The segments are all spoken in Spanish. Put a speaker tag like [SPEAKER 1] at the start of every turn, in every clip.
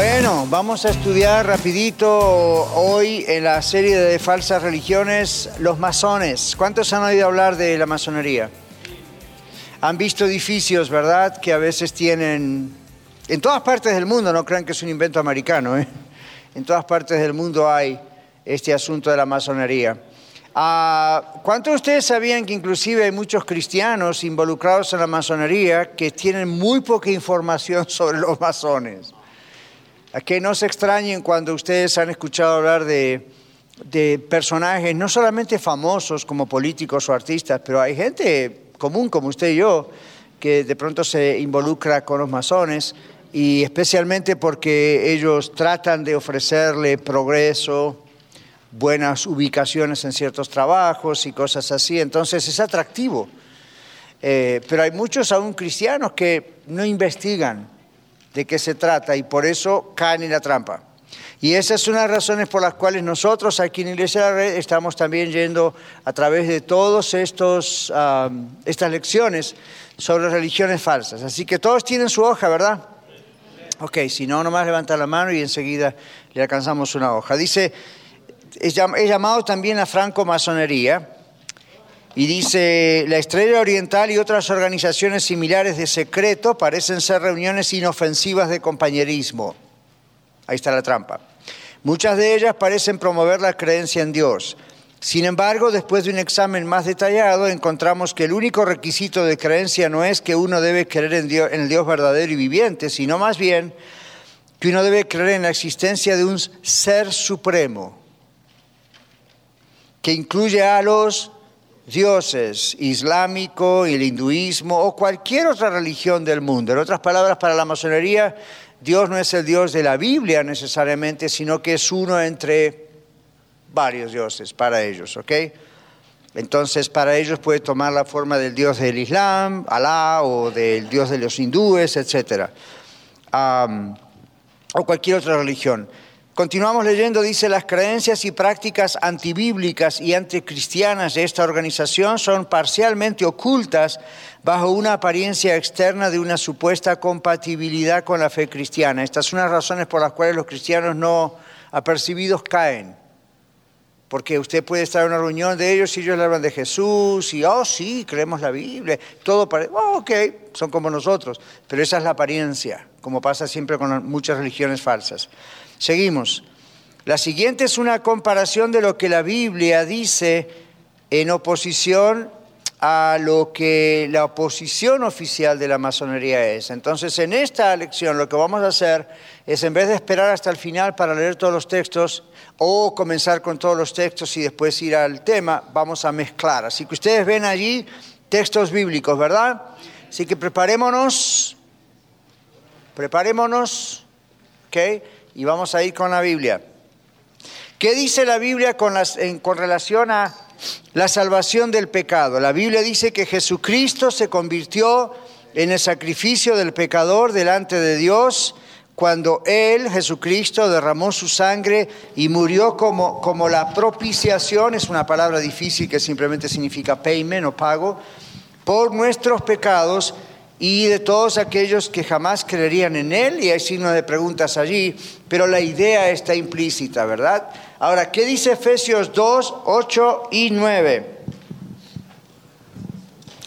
[SPEAKER 1] Bueno, vamos a estudiar rapidito hoy en la serie de falsas religiones los masones. ¿Cuántos han oído hablar de la masonería? Han visto edificios, ¿verdad? Que a veces tienen... En todas partes del mundo, no crean que es un invento americano, ¿eh? En todas partes del mundo hay este asunto de la masonería. Ah, ¿Cuántos de ustedes sabían que inclusive hay muchos cristianos involucrados en la masonería que tienen muy poca información sobre los masones? A que no se extrañen cuando ustedes han escuchado hablar de, de personajes, no solamente famosos como políticos o artistas, pero hay gente común como usted y yo que de pronto se involucra con los masones y especialmente porque ellos tratan de ofrecerle progreso, buenas ubicaciones en ciertos trabajos y cosas así, entonces es atractivo. Eh, pero hay muchos aún cristianos que no investigan de qué se trata y por eso caen en la trampa. Y esa es una de las razones por las cuales nosotros aquí en Iglesia de la Red estamos también yendo a través de todas estas lecciones sobre religiones falsas. Así que todos tienen su hoja, ¿verdad? Ok, si no, nomás levanta la mano y enseguida le alcanzamos una hoja. Dice, es llamado también la franco-masonería y dice, la Estrella Oriental y otras organizaciones similares de secreto parecen ser reuniones inofensivas de compañerismo. Ahí está la trampa. Muchas de ellas parecen promover la creencia en Dios. Sin embargo, después de un examen más detallado, encontramos que el único requisito de creencia no es que uno debe creer en, Dios, el Dios verdadero y viviente, sino más bien que uno debe creer en la existencia de un ser supremo que incluye a los dioses islámico, el hinduismo o cualquier otra religión del mundo. En otras palabras, para la masonería, Dios no es el Dios de la Biblia necesariamente, sino que es uno entre varios dioses para ellos, ¿ok? Entonces, para ellos puede tomar la forma del Dios del Islam, Alá, o del Dios de los hindúes, etc. o cualquier otra religión. Continuamos leyendo, dice, las creencias y prácticas antibíblicas y anticristianas de esta organización son parcialmente ocultas bajo una apariencia externa de una supuesta compatibilidad con la fe cristiana. Estas son las razones por las cuales los cristianos no apercibidos caen. Porque usted puede estar en una reunión de ellos y ellos le hablan de Jesús y, oh, sí, creemos la Biblia. Todo parece, oh, ok, son como nosotros. Pero esa es la apariencia, como pasa siempre con muchas religiones falsas. Seguimos. La siguiente es una comparación de lo que la Biblia dice en oposición a lo que la oposición oficial de la masonería es. Entonces, en esta lección lo que vamos a hacer es, en vez de esperar hasta el final para leer todos los textos o comenzar con todos los textos y después ir al tema, vamos a mezclar. Así que ustedes ven allí textos bíblicos, ¿verdad? Así que preparémonos, preparémonos, ¿ok? Y vamos a ir con la Biblia. ¿Qué dice la Biblia con, con relación a la salvación del pecado? La Biblia dice que Jesucristo se convirtió en el sacrificio del pecador delante de Dios cuando Él, Jesucristo, derramó su sangre y murió como, como la propiciación, es una palabra difícil que simplemente significa payment o pago, por nuestros pecados y de todos aquellos que jamás creerían en Él, y hay signos de preguntas allí, pero la idea está implícita, ¿verdad? Ahora, ¿qué dice Efesios 2, 8 y 9?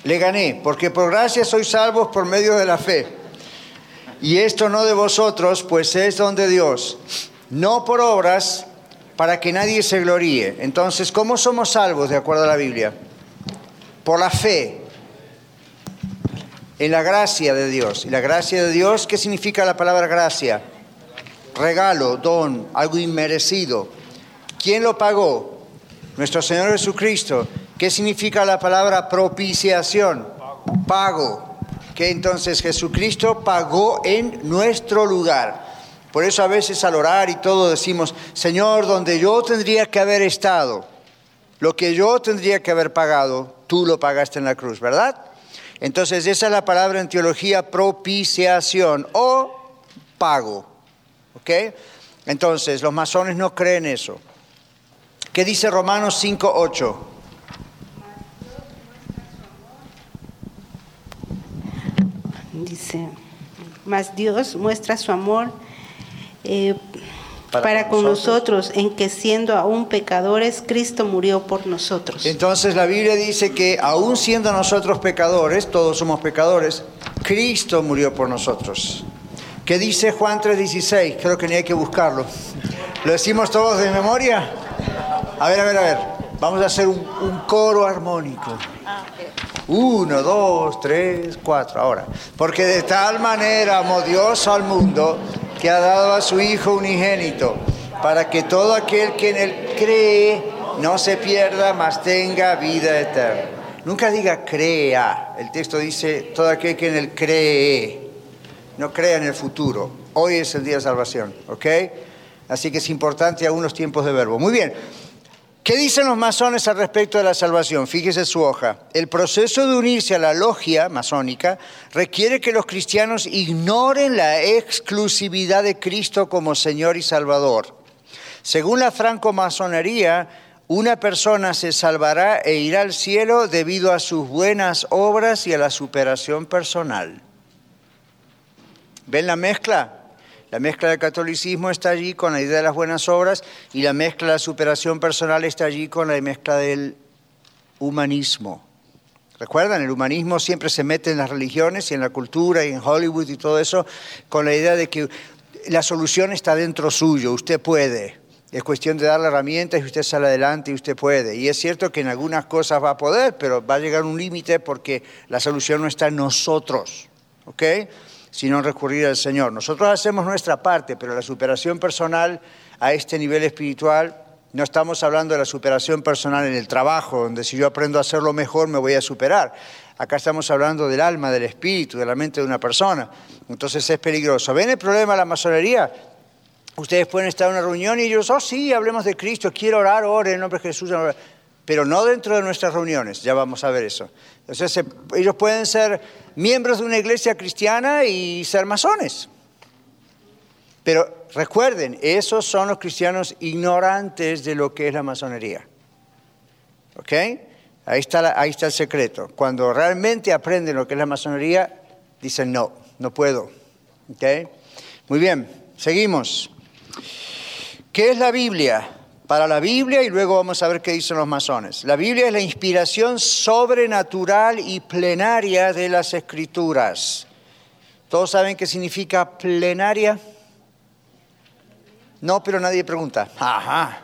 [SPEAKER 1] Le gané, porque por gracia sois salvos por medio de la fe. Y esto no de vosotros, pues es don de Dios, no por obras, para que nadie se gloríe. Entonces, ¿cómo somos salvos de acuerdo a la Biblia? Por la fe, en la gracia de Dios. ¿Y la gracia de Dios qué significa la palabra gracia? Regalo, don, algo inmerecido. ¿Quién lo pagó? Nuestro Señor Jesucristo. ¿Qué significa la palabra propiciación? Pago. Que entonces Jesucristo pagó en nuestro lugar. Por eso a veces al orar y todo decimos, Señor, donde yo tendría que haber estado, lo que yo tendría que haber pagado, tú lo pagaste en la cruz, ¿verdad? Entonces esa es la palabra en teología propiciación o pago. ¿Ok? Entonces los masones no creen eso. ¿Qué dice Romanos 5.8?
[SPEAKER 2] Dice, mas Dios muestra su amor eh, para, con nosotros. en que siendo aún pecadores, Cristo murió por nosotros.
[SPEAKER 1] Entonces la Biblia dice que aún siendo nosotros pecadores, todos somos pecadores, Cristo murió por nosotros. ¿Qué dice Juan 3:16? Creo que ni hay que buscarlo. ¿Lo decimos todos de memoria? A ver, a ver, a ver. Vamos a hacer un, un coro armónico. Uno, dos, tres, cuatro. Ahora, porque de tal manera amó Dios al mundo que ha dado a su Hijo unigénito, para que todo aquel que en él cree no se pierda, mas tenga vida eterna. Nunca diga crea, el texto dice todo aquel que en él cree, no crea en el futuro. Hoy es el día de salvación, ¿ok? Así que es importante algunos tiempos de verbo. Muy bien. ¿Qué dicen los masones al respecto de la salvación? Fíjese su hoja. El proceso de unirse a la logia masónica requiere que los cristianos ignoren la exclusividad de Cristo como Señor y Salvador. Según la francomasonería, una persona se salvará e irá al cielo debido a sus buenas obras y a la superación personal. ¿Ven la mezcla? La mezcla del catolicismo está allí con la idea de las buenas obras y la mezcla de la superación personal está allí con la mezcla del humanismo. ¿Recuerdan? El humanismo siempre se mete en las religiones y en la cultura y en Hollywood y todo eso con la idea de que la solución está dentro suyo, usted puede. Es cuestión de darle herramientas y usted sale adelante y usted puede. Y es cierto que en algunas cosas va a poder, pero va a llegar un límite porque la solución no está en nosotros. ¿Ok? Sino recurrir al Señor. Nosotros hacemos nuestra parte, pero la superación personal a este nivel espiritual, no estamos hablando de la superación personal en el trabajo, donde si yo aprendo a hacerlo mejor me voy a superar. Acá estamos hablando del alma, del espíritu, de la mente de una persona. Entonces es peligroso. ¿Ven el problema de la masonería? Ustedes pueden estar en una reunión y ellos, oh sí, hablemos de Cristo, quiero orar, ore en nombre de Jesús pero no dentro de nuestras reuniones, ya vamos a ver eso. Entonces, ellos pueden ser miembros de una iglesia cristiana y ser masones. Pero recuerden, esos son los cristianos ignorantes de lo que es la masonería. ¿Ok? Ahí está, el secreto. Cuando realmente aprenden lo que es la masonería, dicen no, no puedo. ¿Ok? Muy bien, seguimos. ¿Qué es la Biblia? Para la Biblia y luego vamos a ver qué dicen los masones. La Biblia es la inspiración sobrenatural y plenaria de las escrituras. ¿Todos saben qué significa plenaria? No, pero nadie pregunta. Ajá.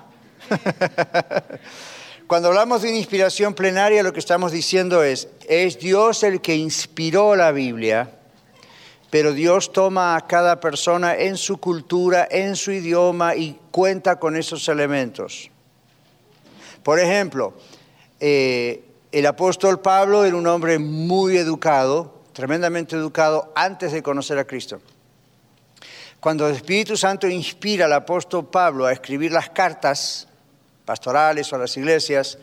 [SPEAKER 1] Cuando hablamos de una inspiración plenaria, lo que estamos diciendo es, es Dios el que inspiró la Biblia pero Dios toma a cada persona en su cultura, en su idioma y cuenta con esos elementos. Por ejemplo, eh, el apóstol Pablo era un hombre muy educado, tremendamente educado antes de conocer a Cristo. Cuando el Espíritu Santo inspira al apóstol Pablo a escribir las cartas pastorales o a las iglesias,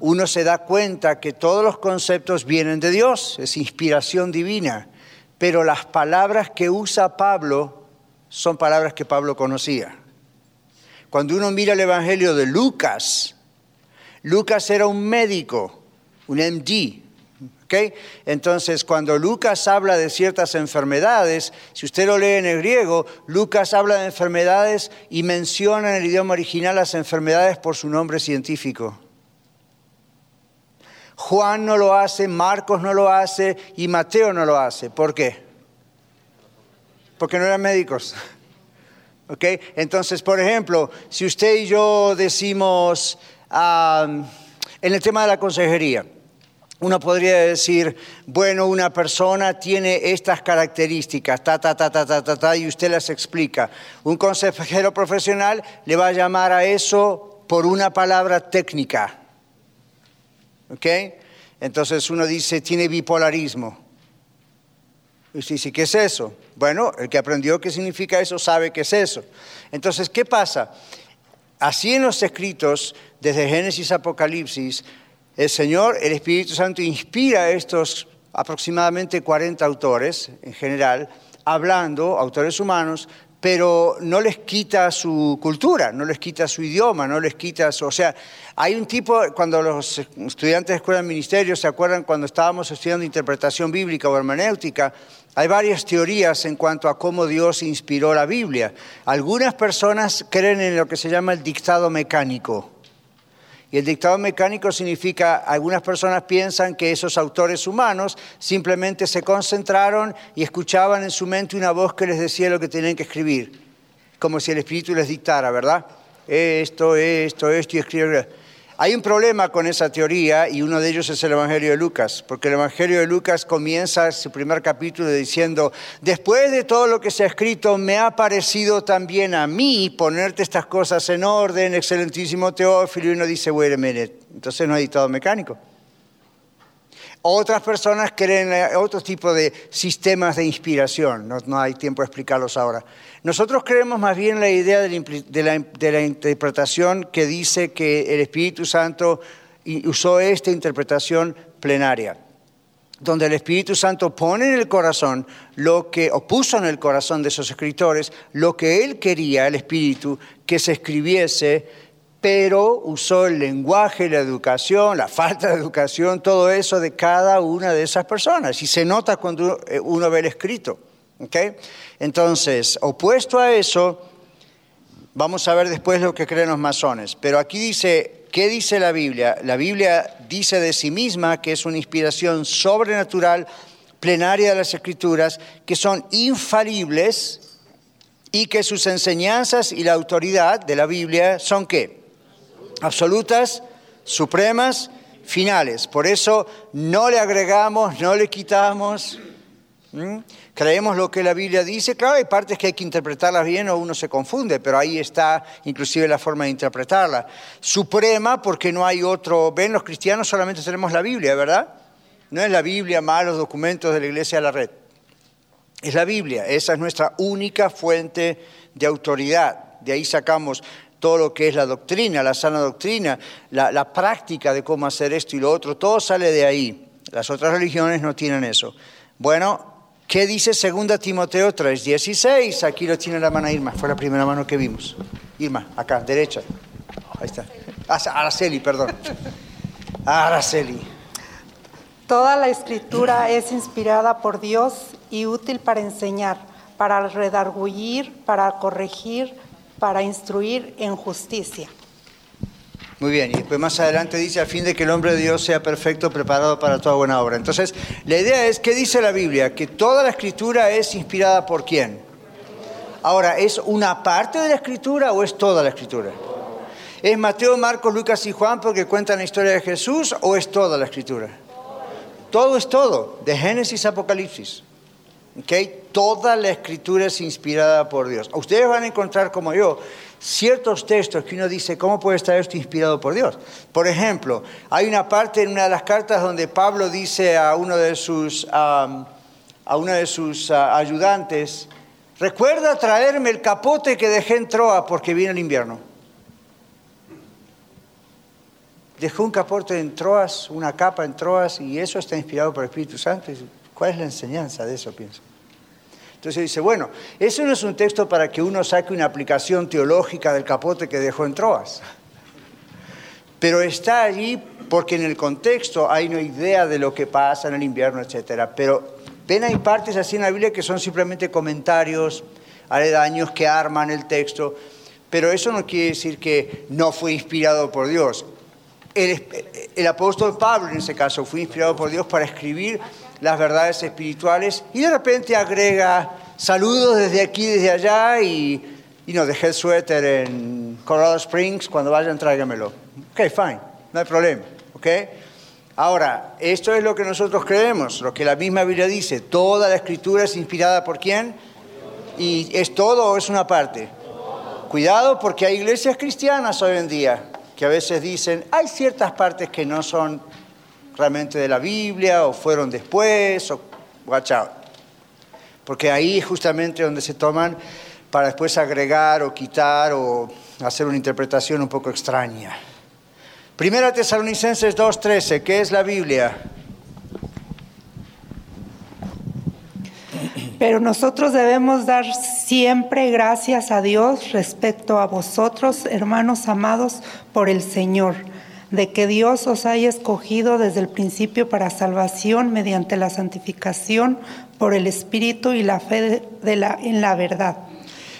[SPEAKER 1] uno se da cuenta que todos los conceptos vienen de Dios, es inspiración divina pero las palabras que usa Pablo son palabras que Pablo conocía. Cuando uno mira el Evangelio de Lucas, Lucas era un médico, un MD. Entonces, cuando Lucas habla de ciertas enfermedades, si usted lo lee en el griego, Lucas habla de enfermedades y menciona en el idioma original las enfermedades por su nombre científico. Juan no lo hace, Marcos no lo hace y Mateo no lo hace. ¿Por qué? Porque no eran médicos. ¿Ok? Entonces, por ejemplo, si usted y yo decimos en el tema de la consejería, uno podría decir, bueno, una persona tiene estas características, ta, ta, ta, ta, ta, ta, ta, y usted las explica. Un consejero profesional le va a llamar a eso por una palabra técnica. ¿Ok? Entonces uno dice, tiene bipolarismo. Y usted dice, ¿qué es eso? Bueno, el que aprendió qué significa eso sabe qué es eso. Entonces, ¿qué pasa? Así en los escritos, desde Génesis a Apocalipsis, el Señor, el Espíritu Santo, inspira a estos aproximadamente 40 autores en general, hablando, autores humanos, pero no les quita su cultura, no les quita su idioma, no les quita su... O sea, hay un tipo, cuando los estudiantes de escuela de ministerio se acuerdan cuando estábamos estudiando interpretación bíblica o hermenéutica, hay varias teorías en cuanto a cómo Dios inspiró la Biblia. Algunas personas creen en lo que se llama el dictado mecánico. Y el dictado mecánico significa, algunas personas piensan que esos autores humanos simplemente se concentraron y escuchaban en su mente una voz que les decía lo que tenían que escribir, como si el Espíritu les dictara, ¿verdad? Esto, esto, esto y escribir. Hay un problema con esa teoría y uno de ellos es el Evangelio de Lucas, porque el Evangelio de Lucas comienza su primer capítulo diciendo, después de todo lo que se ha escrito, me ha parecido también a mí ponerte estas cosas en orden, excelentísimo Teófilo, y uno dice, wait a minute, entonces no hay dictado mecánico. Otras personas creen en otro tipo de sistemas de inspiración, no, hay tiempo de explicarlos ahora. Nosotros creemos más bien la idea de la, interpretación que dice que el Espíritu Santo usó esta interpretación plenaria donde el Espíritu Santo pone en el corazón lo que, o puso en el corazón de esos escritores, lo que él quería, el Espíritu, que se escribiese pero usó el lenguaje, la educación, la falta de educación, todo eso de cada una de esas personas. Y se nota cuando uno ve el escrito. Entonces, opuesto a eso, vamos a ver después lo que creen los masones. Pero aquí dice, ¿qué dice la Biblia? La Biblia dice de sí misma que es una inspiración sobrenatural, plenaria de las escrituras, que son infalibles y que sus enseñanzas y la autoridad de la Biblia son qué? Absolutas, supremas, finales. Por eso no le agregamos, no le quitamos. Creemos lo que la Biblia dice. Claro, hay partes que hay que interpretarlas bien o uno se confunde, pero ahí está inclusive la forma de interpretarla. Suprema porque no hay otro. Ven, los cristianos solamente tenemos la Biblia, ¿verdad? No es la Biblia más los documentos de la Iglesia de la Red. Es la Biblia. Esa es nuestra única fuente de autoridad. De ahí sacamos todo lo que es la doctrina, la sana doctrina, la, práctica de cómo hacer esto y lo otro, todo sale de ahí. Las otras religiones no tienen eso. Bueno, ¿qué dice 2 Timoteo 3:16? Aquí lo tiene la mano Irma, fue la primera mano que vimos. Irma, acá, derecha. Ahí está. Ah, Araceli, perdón. Araceli.
[SPEAKER 3] Toda la escritura es inspirada por Dios y útil para enseñar, para redargullir, para corregir, para instruir en justicia.
[SPEAKER 1] Muy bien, y después más adelante dice, a fin de que el hombre de Dios sea perfecto, preparado para toda buena obra. Entonces, la idea es, ¿qué dice la Biblia? Que toda la escritura es inspirada por quién. Ahora, ¿es una parte de la escritura o es toda la escritura? ¿Es Mateo, Marcos, Lucas y Juan porque cuentan la historia de Jesús o es toda la escritura? Todo es todo, de Génesis a Apocalipsis. ¿Okay? Toda la escritura es inspirada por Dios. Ustedes van a encontrar, como yo, ciertos textos que uno dice, ¿cómo puede estar esto inspirado por Dios? Por ejemplo, hay una parte en una de las cartas donde Pablo dice a uno de sus, a uno de sus ah, ayudantes, recuerda traerme el capote que dejé en Troa porque viene el invierno. Dejó un capote en Troas, una capa en Troas, y eso está inspirado por el Espíritu Santo. ¿Cuál es la enseñanza de eso, pienso? Entonces dice, bueno, eso no es un texto para que uno saque una aplicación teológica del capote que dejó en Troas. Pero está allí porque en el contexto hay una idea de lo que pasa en el invierno, etc. Pero ven, hay partes así en la Biblia que son simplemente comentarios aledaños que arman el texto. Pero eso no quiere decir que no fue inspirado por Dios. El, el apóstol Pablo, en ese caso, fue inspirado por Dios para escribir las verdades espirituales y de repente agrega saludos desde aquí, desde allá y, y no, dejé el suéter en Colorado Springs, cuando vayan tráigamelo. Ok, fine, no hay problema, ok. Ahora, esto es lo que nosotros creemos, lo que la misma Biblia dice, toda la escritura es inspirada por quién y es todo o es una parte. Cuidado porque hay iglesias cristianas hoy en día que a veces dicen, hay ciertas partes que no son realmente de la Biblia o fueron después, o watch out. porque ahí es justamente donde se toman para después agregar o quitar o hacer una interpretación un poco extraña. Primera Tesalonicenses 2.13, ¿qué es la Biblia?
[SPEAKER 3] Pero nosotros debemos dar siempre gracias a Dios respecto a vosotros, hermanos amados por el Señor, de que Dios os haya escogido desde el principio para salvación mediante la santificación por el Espíritu y la fe en la verdad.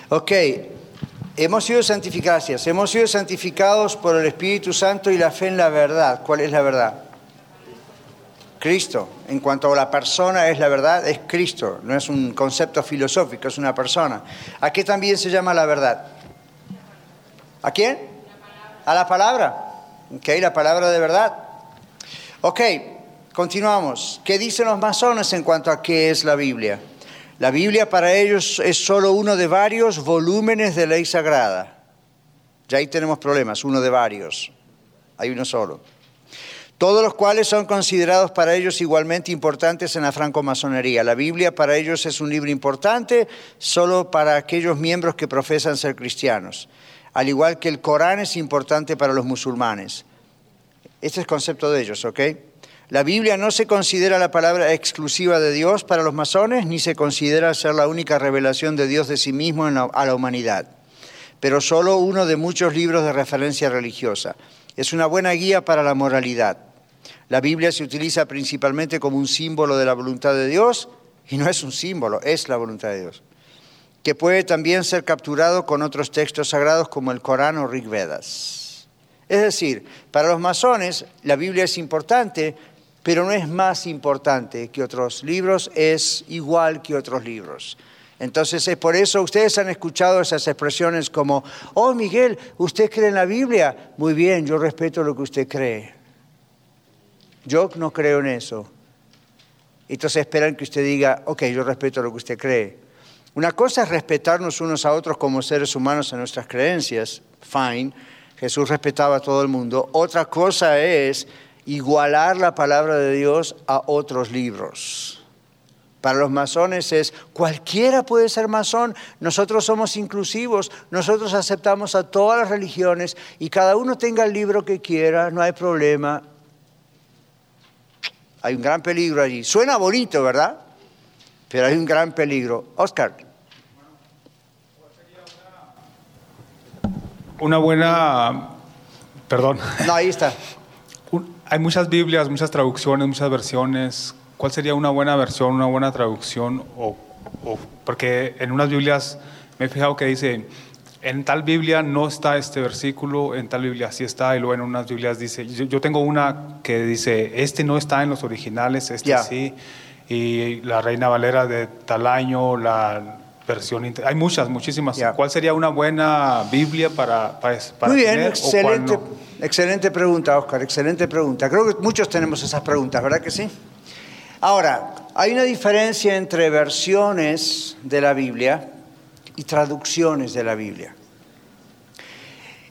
[SPEAKER 1] Ok, hemos sido santificados, hemos sido santificados por el Espíritu Santo y la fe en la verdad. ¿Cuál es la verdad? Cristo. En cuanto a la persona es la verdad, es Cristo. No es un concepto filosófico, es una persona. ¿A qué también se llama la verdad? ¿A quién? A la palabra. Ok, la palabra de verdad. Ok, continuamos. ¿Qué dicen los masones en cuanto a qué es la Biblia? La Biblia para ellos es solo uno de varios volúmenes de ley sagrada. Ya ahí tenemos problemas, uno de varios. Hay uno solo todos los cuales son considerados para ellos igualmente importantes en la francomasonería. La Biblia para ellos es un libro importante solo para aquellos miembros que profesan ser cristianos, al igual que el Corán es importante para los musulmanes. Este es concepto de ellos, ¿ok? La Biblia no se considera la palabra exclusiva de Dios para los masones, ni se considera ser la única revelación de Dios de sí mismo a la humanidad, pero solo uno de muchos libros de referencia religiosa. Es una buena guía para la moralidad. La Biblia se utiliza principalmente como un símbolo de la voluntad de Dios y no es un símbolo, es la voluntad de Dios, que puede también ser capturado con otros textos sagrados como el Corán o Rig Vedas. Es decir, para los masones la Biblia es importante, pero no es más importante que otros libros, es igual que otros libros. Entonces es por eso, ustedes han escuchado esas expresiones como, oh Miguel, ¿usted cree en la Biblia? Muy bien, yo respeto lo que usted cree. Yo no creo en eso. Entonces esperan que usted diga, ok, yo respeto lo que usted cree. Una cosa es respetarnos unos a otros como seres humanos en nuestras creencias, fine, Jesús respetaba a todo el mundo. Otra cosa es igualar la palabra de Dios a otros libros. Para los masones es, cualquiera puede ser masón, nosotros somos inclusivos, nosotros aceptamos a todas las religiones y cada uno tenga el libro que quiera, no hay problema. Hay un gran peligro allí. Suena bonito, ¿verdad? Pero hay un gran peligro. Oscar.
[SPEAKER 4] Una buena, perdón.
[SPEAKER 1] No, ahí está.
[SPEAKER 4] Hay muchas Biblias, muchas traducciones, muchas versiones. ¿cuál sería una buena versión, una buena traducción? O, porque en unas Biblias me he fijado que dice, en tal Biblia no está este versículo, en tal Biblia sí está, y luego en unas Biblias dice, yo, tengo una que dice, este no está en los originales, este sí, y la Reina Valera de tal año, la versión, hay muchas, muchísimas. ¿Cuál sería una buena Biblia para, para,
[SPEAKER 1] Muy bien, excelente, excelente pregunta, Oscar, excelente pregunta. Creo que muchos tenemos esas preguntas, ¿verdad que sí? Ahora, hay una diferencia entre versiones de la Biblia y traducciones de la Biblia.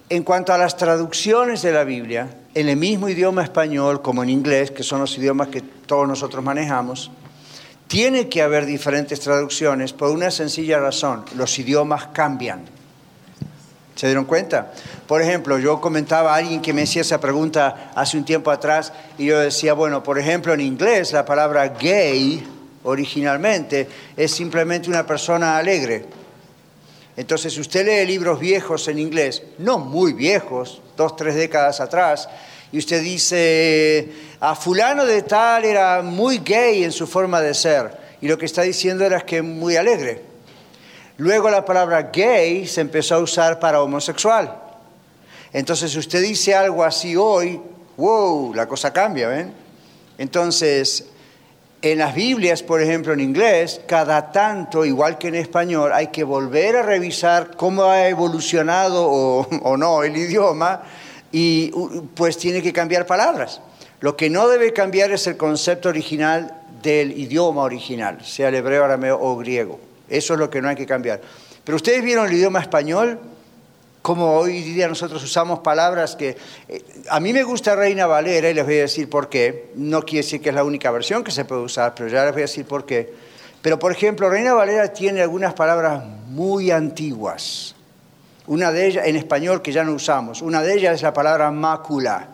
[SPEAKER 1] En cuanto a las traducciones de la Biblia, en el mismo idioma español como en inglés, que son los idiomas que todos nosotros manejamos, tiene que haber diferentes traducciones por una sencilla razón, los idiomas cambian. ¿Se dieron cuenta? Por ejemplo, yo comentaba a alguien que me hacía esa pregunta hace un tiempo atrás y yo decía, bueno, por ejemplo, en inglés la palabra gay originalmente es simplemente una persona alegre. Entonces, si usted lee libros viejos en inglés, no muy viejos, dos, tres décadas atrás, y usted dice, a fulano de tal era muy gay en su forma de ser, y lo que está diciendo era que muy alegre. Luego la palabra gay se empezó a usar para homosexual. Entonces, si usted dice algo así hoy, wow, la cosa cambia, ¿ven? Entonces, en las Biblias, por ejemplo, en inglés, cada tanto, igual que en español, hay que volver a revisar cómo ha evolucionado o, no el idioma y pues tiene que cambiar palabras. Lo que no debe cambiar es el concepto original del idioma original, sea el hebreo, arameo o griego. Eso es lo que no hay que cambiar. Pero ustedes vieron el idioma español, como hoy día nosotros usamos palabras que... Eh, a mí me gusta Reina Valera y les voy a decir por qué. No quiere decir que es la única versión que se puede usar, pero ya les voy a decir por qué. Pero, por ejemplo, Reina Valera tiene algunas palabras muy antiguas. Una de ellas, en español, que ya no usamos, una de ellas es la palabra mácula.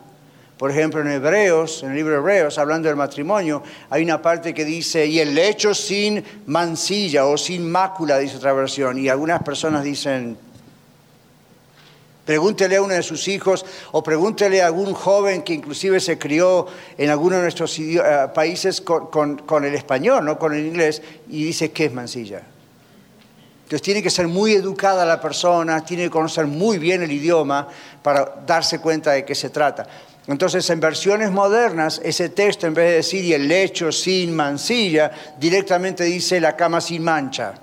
[SPEAKER 1] Por ejemplo, en Hebreos, en el libro de Hebreos, hablando del matrimonio, hay una parte que dice, y el lecho sin mancilla o sin mácula, dice otra versión. Y algunas personas dicen, Pregúntele a uno de sus hijos o pregúntele a algún joven que inclusive se crió en alguno de nuestros eh, países con, el español, no con el inglés, y dice que es mancilla. Entonces tiene que ser muy educada la persona, tiene que conocer muy bien el idioma para darse cuenta de qué se trata. Entonces, en versiones modernas, ese texto, en vez de decir y el lecho sin mancilla, directamente dice la cama sin mancha.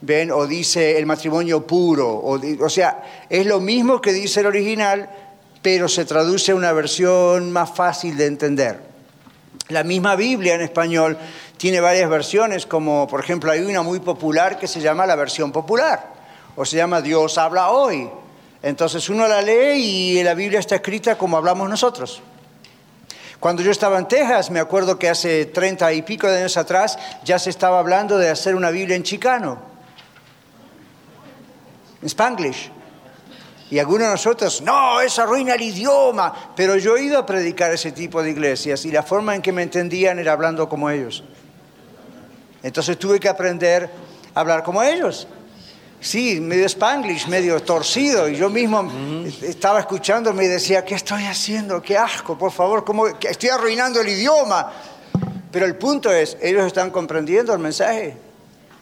[SPEAKER 1] ¿Ven? O dice el matrimonio puro. O, o, sea, es lo mismo que dice el original, pero se traduce a una versión más fácil de entender. La misma Biblia en español tiene varias versiones, como por ejemplo hay una muy popular que se llama la versión popular, o se llama Dios habla hoy. Entonces uno la lee y la Biblia está escrita como hablamos nosotros. Cuando yo estaba en Texas, me acuerdo que hace treinta y pico de años atrás ya se estaba hablando de hacer una Biblia en chicano en Spanglish. Y algunos de nosotros, no, eso arruina el idioma. Pero yo he ido a predicar ese tipo de iglesias y la forma en que me entendían era hablando como ellos. Entonces tuve que aprender a hablar como ellos. Sí, medio spanglish, medio torcido. Y yo mismo estaba escuchándome y decía, ¿qué estoy haciendo? ¡Qué asco! Por favor, ¿cómo? estoy arruinando el idioma. Pero el punto es, ellos están comprendiendo el mensaje.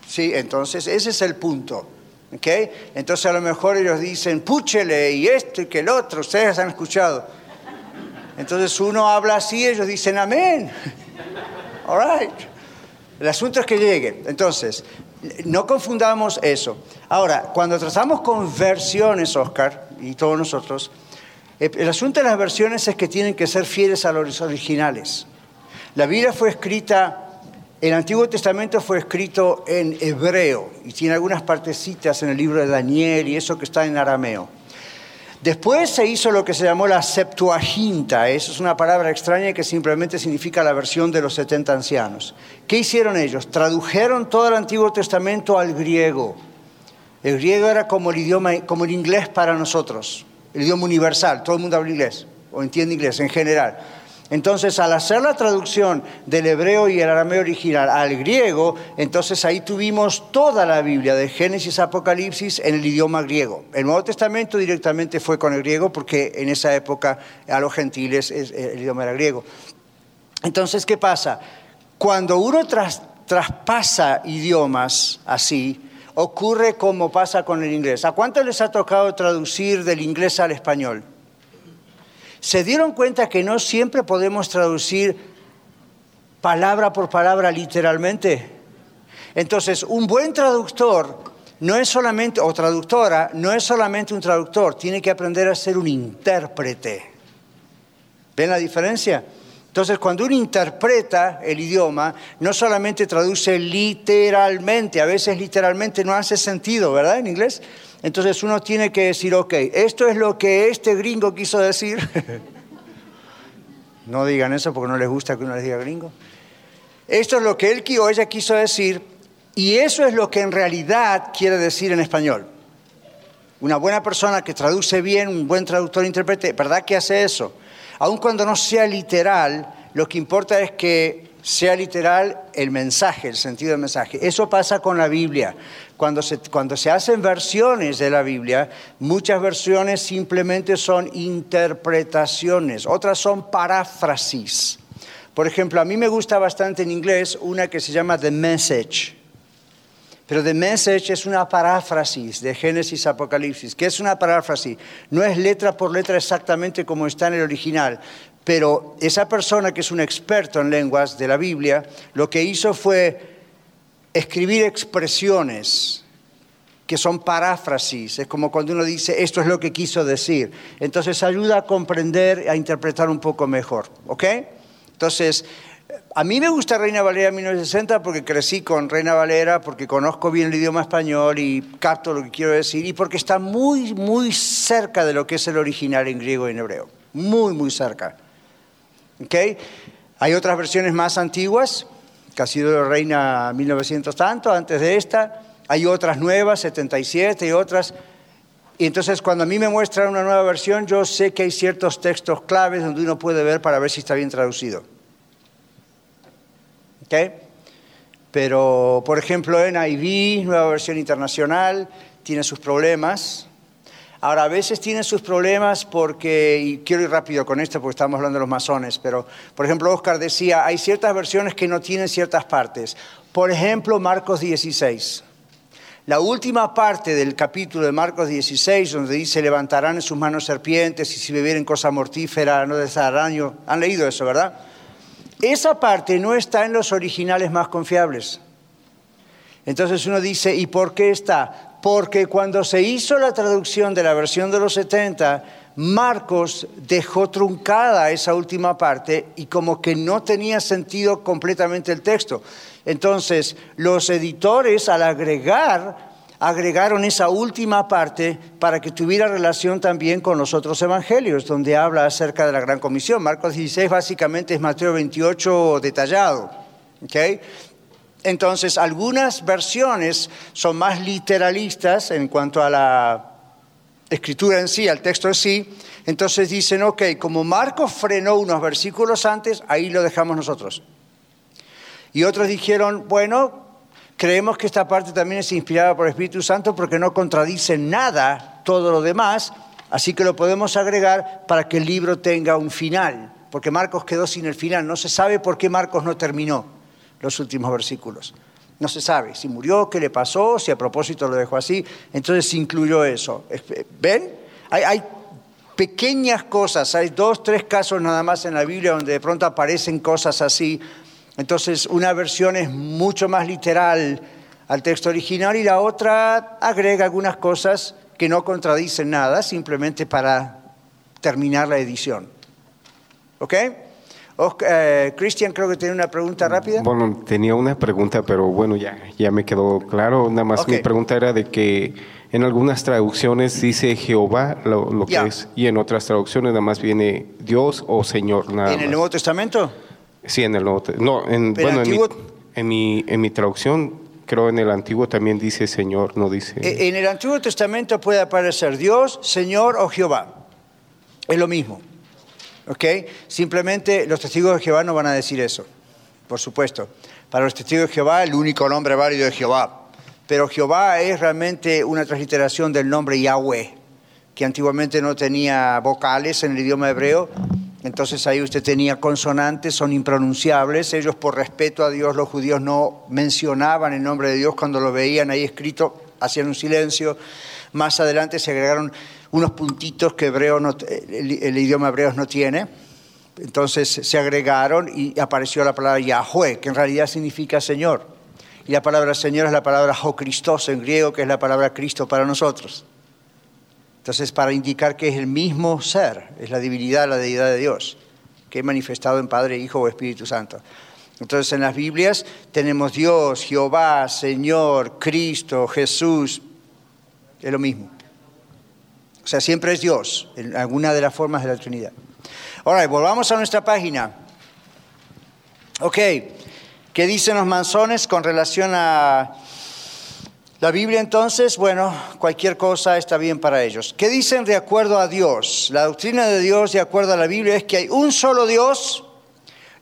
[SPEAKER 1] Sí, entonces ese es el punto. Entonces a lo mejor ellos dicen, púchele y esto y que el otro, ustedes han escuchado. Entonces uno habla así, ellos dicen amén. All right. El asunto es que llegue. Entonces, no confundamos eso. Ahora, cuando tratamos con versiones, Oscar, y todos nosotros, el asunto de las versiones es que tienen que ser fieles a los originales. La Biblia fue escrita el Antiguo Testamento fue escrito en hebreo y tiene algunas partecitas en el libro de Daniel y eso que está en arameo. Después se hizo lo que se llamó la Septuaginta, eso es una palabra extraña que simplemente significa la versión de los 70 ancianos. ¿Qué hicieron ellos? Tradujeron todo el Antiguo Testamento al griego. El griego era como el idioma, como el inglés para nosotros, el idioma universal, todo el mundo habla inglés o entiende inglés en general. Entonces, al hacer la traducción del hebreo y el arameo original al griego, entonces ahí tuvimos toda la Biblia, de Génesis a Apocalipsis, en el idioma griego. El Nuevo Testamento directamente fue con el griego porque en esa época a los gentiles el idioma era griego. Entonces, ¿qué pasa? Cuando uno traspasa idiomas así, ocurre como pasa con el inglés. ¿A cuánto les ha tocado traducir del inglés al español? Se dieron cuenta que no siempre podemos traducir palabra por palabra literalmente. Entonces, un buen traductor no es solamente, o traductora, no es solamente un traductor, tiene que aprender a ser un intérprete. ¿Ven la diferencia? Entonces, cuando uno interpreta el idioma, no solamente traduce literalmente, a veces literalmente no hace sentido, ¿verdad? En inglés. Entonces uno tiene que decir, ok, esto es lo que este gringo quiso decir. no digan eso porque no les gusta que uno les diga gringo. Esto es lo que él o ella quiso decir y eso es lo que en realidad quiere decir en español. Una buena persona que traduce bien, un buen traductor intérprete, ¿verdad que hace eso? Aun cuando no sea literal, lo que importa es que sea literal el mensaje, el sentido del mensaje. Eso pasa con la Biblia. Cuando se, cuando se hacen versiones de la Biblia, muchas versiones simplemente son interpretaciones, otras son paráfrasis. Por ejemplo, a mí me gusta bastante en inglés una que se llama The Message. Pero The Message es una paráfrasis de Génesis Apocalipsis. ¿Qué es una paráfrasis? No es letra por letra exactamente como está en el original, pero esa persona que es un experto en lenguas de la Biblia, lo que hizo fue escribir expresiones que son paráfrasis, es como cuando uno dice esto es lo que quiso decir. Entonces ayuda a comprender, a interpretar un poco mejor, ¿ok? Entonces, a mí me gusta Reina Valera 1960 porque crecí con Reina Valera, porque conozco bien el idioma español y capto lo que quiero decir y porque está muy, muy cerca de lo que es el original en griego y en hebreo. Muy, muy cerca. ¿Ok? Hay otras versiones más antiguas, que ha sido reina 1900 tanto, antes de esta. Hay otras nuevas, 77 y otras. Y entonces cuando a mí me muestran una nueva versión, yo sé que hay ciertos textos claves donde uno puede ver para ver si está bien traducido. ¿Ok? Pero, por ejemplo, en NIV, nueva versión internacional, tiene sus problemas. Ahora, a veces tiene sus problemas porque, y quiero ir rápido con esto porque estamos hablando de los masones, pero, por ejemplo, Oscar decía, hay ciertas versiones que no tienen ciertas partes. Por ejemplo, Marcos 16. La última parte del capítulo de Marcos 16, donde dice, levantarán en sus manos serpientes y si bebieren cosa mortífera no les. Han leído eso, ¿verdad? Esa parte no está en los originales más confiables. Entonces uno dice, ¿y por qué está? Porque cuando se hizo la traducción de la versión de los 70, Marcos dejó truncada esa última parte y como que no tenía sentido completamente el texto. Entonces, los editores al agregar, agregaron esa última parte para que tuviera relación también con los otros evangelios, donde habla acerca de la gran comisión. Marcos 16 básicamente es Mateo 28 detallado. ¿okay? Entonces, algunas versiones son más literalistas en cuanto a la escritura en sí, al texto en sí. Entonces dicen, ok, como Marcos frenó unos versículos antes, ahí lo dejamos nosotros. Y otros dijeron, bueno, creemos que esta parte también es inspirada por el Espíritu Santo porque no contradice nada todo lo demás, así que lo podemos agregar para que el libro tenga un final, porque Marcos quedó sin el final. No se sabe por qué Marcos no terminó los últimos versículos. No se sabe si murió, qué le pasó, si a propósito lo dejó así. Entonces se incluyó eso. ¿Ven? Hay, hay, pequeñas cosas, hay dos, tres casos nada más en la Biblia donde de pronto aparecen cosas así entonces, una versión es mucho más literal al texto original y la otra agrega algunas cosas que no contradicen nada, simplemente para terminar la edición. ¿Ok? Eh, Cristian, creo que tiene una pregunta rápida.
[SPEAKER 5] Bueno, tenía una pregunta, pero bueno, ya, ya me quedó claro. Nada más mi pregunta era de que en algunas traducciones dice Jehová lo, que es, y en otras traducciones nada más viene Dios o Señor. Nada
[SPEAKER 1] ¿En el Nuevo Testamento?
[SPEAKER 5] Sí, en el Nuevo No, en, bueno, en mi, en, mi, en mi traducción, creo en el Antiguo también dice Señor, no dice...
[SPEAKER 1] E, en el Antiguo Testamento puede aparecer Dios, Señor o Jehová. Es lo mismo. ¿Ok? Simplemente los testigos de Jehová no van a decir eso, por supuesto. Para los testigos de Jehová el único nombre válido es Jehová. Pero Jehová es realmente una transliteración del nombre Yahweh, que antiguamente no tenía vocales en el idioma hebreo, entonces ahí usted tenía consonantes, son impronunciables. Ellos por respeto a Dios, los judíos no mencionaban el nombre de Dios cuando lo veían ahí escrito, hacían un silencio. Más adelante se agregaron unos puntitos que hebreo el, idioma hebreo no tiene. Entonces se agregaron y apareció la palabra Yahweh, que en realidad significa Señor. Y la palabra Señor es la palabra Jo Christos en griego, que es la palabra Cristo para nosotros. Entonces, para indicar que es el mismo ser, es la divinidad, la deidad de Dios, que es manifestado en Padre, Hijo o Espíritu Santo. Entonces, en las Biblias tenemos Dios, Jehová, Señor, Cristo, Jesús, es lo mismo. O sea, siempre es Dios, en alguna de las formas de la Trinidad. Ahora, volvamos a nuestra página. Ok, ¿qué dicen los manzones con relación a la Biblia entonces, bueno, cualquier cosa está bien para ellos. ¿Qué dicen de acuerdo a Dios? La doctrina de Dios de acuerdo a la Biblia es que hay un solo Dios.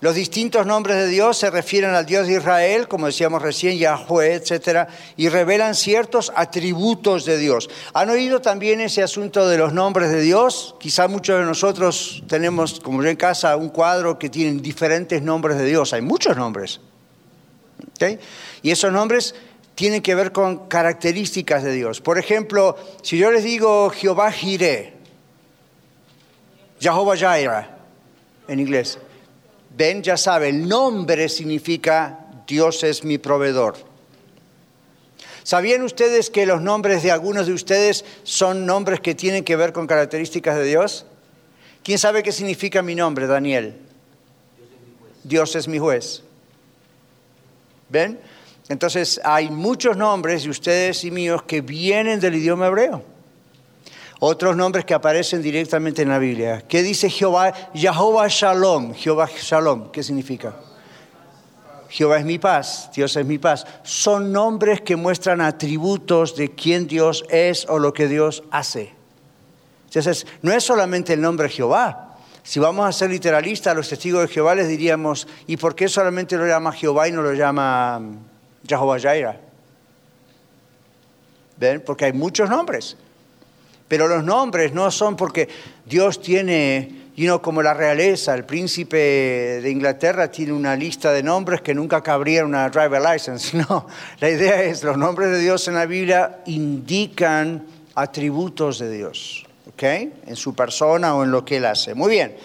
[SPEAKER 1] Los distintos nombres de Dios se refieren al Dios de Israel, como decíamos recién, Yahweh, etc., y revelan ciertos atributos de Dios. ¿Han oído también ese asunto de los nombres de Dios? Quizá muchos de nosotros tenemos, como yo en casa, un cuadro que tiene diferentes nombres de Dios. Hay muchos nombres. Y esos nombres tiene que ver con características de Dios. Por ejemplo, si yo les digo Jehová Jireh, Jehová Jireh en inglés, ven, ya sabe, el nombre significa Dios es mi proveedor. ¿Sabían ustedes que los nombres de algunos de ustedes son nombres que tienen que ver con características de Dios? ¿Quién sabe qué significa mi nombre, Daniel? Dios es mi juez. ¿Ven? Entonces hay muchos nombres de ustedes y míos que vienen del idioma hebreo. Otros nombres que aparecen directamente en la Biblia. ¿Qué dice Jehová? Jehová Shalom. Jehová Shalom. ¿Qué significa? Jehová es mi paz, Dios es mi paz. Son nombres que muestran atributos de quién Dios es o lo que Dios hace. Entonces, no es solamente el nombre Jehová. Si vamos a ser literalistas, a los testigos de Jehová les diríamos, ¿y por qué solamente lo llama Jehová y no lo llama Jehová Jaira? ¿Ven? Porque hay muchos nombres. Pero los nombres no son porque Dios tiene, you como la realeza, el príncipe de Inglaterra tiene una lista de nombres que nunca cabría en una driver license. No, la idea es, los nombres de Dios en la Biblia indican atributos de Dios, ¿ok? En su persona o en lo que Él hace. Muy bien.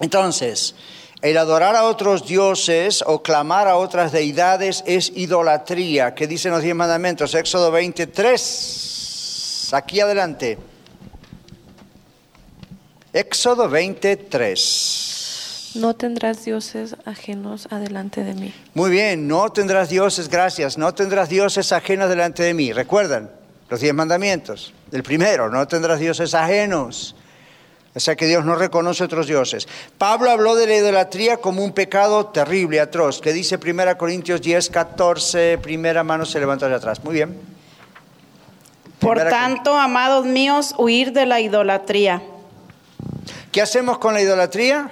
[SPEAKER 1] Entonces, el adorar a otros dioses o clamar a otras deidades es idolatría. ¿Qué dicen los diez mandamientos? Éxodo 23. Aquí adelante. Éxodo 23.
[SPEAKER 6] No tendrás dioses ajenos adelante de mí.
[SPEAKER 1] Muy bien, no tendrás dioses, gracias, no tendrás dioses ajenos delante de mí. Recuerdan los diez mandamientos. El primero, no tendrás dioses ajenos. O sea que Dios no reconoce otros dioses. Pablo habló de la idolatría como un pecado terrible, atroz, que dice 1 Corintios 10, 14, primera mano se levantó de atrás. Muy bien.
[SPEAKER 7] Por tanto, amados míos, huir de la idolatría.
[SPEAKER 1] ¿Qué hacemos con la idolatría?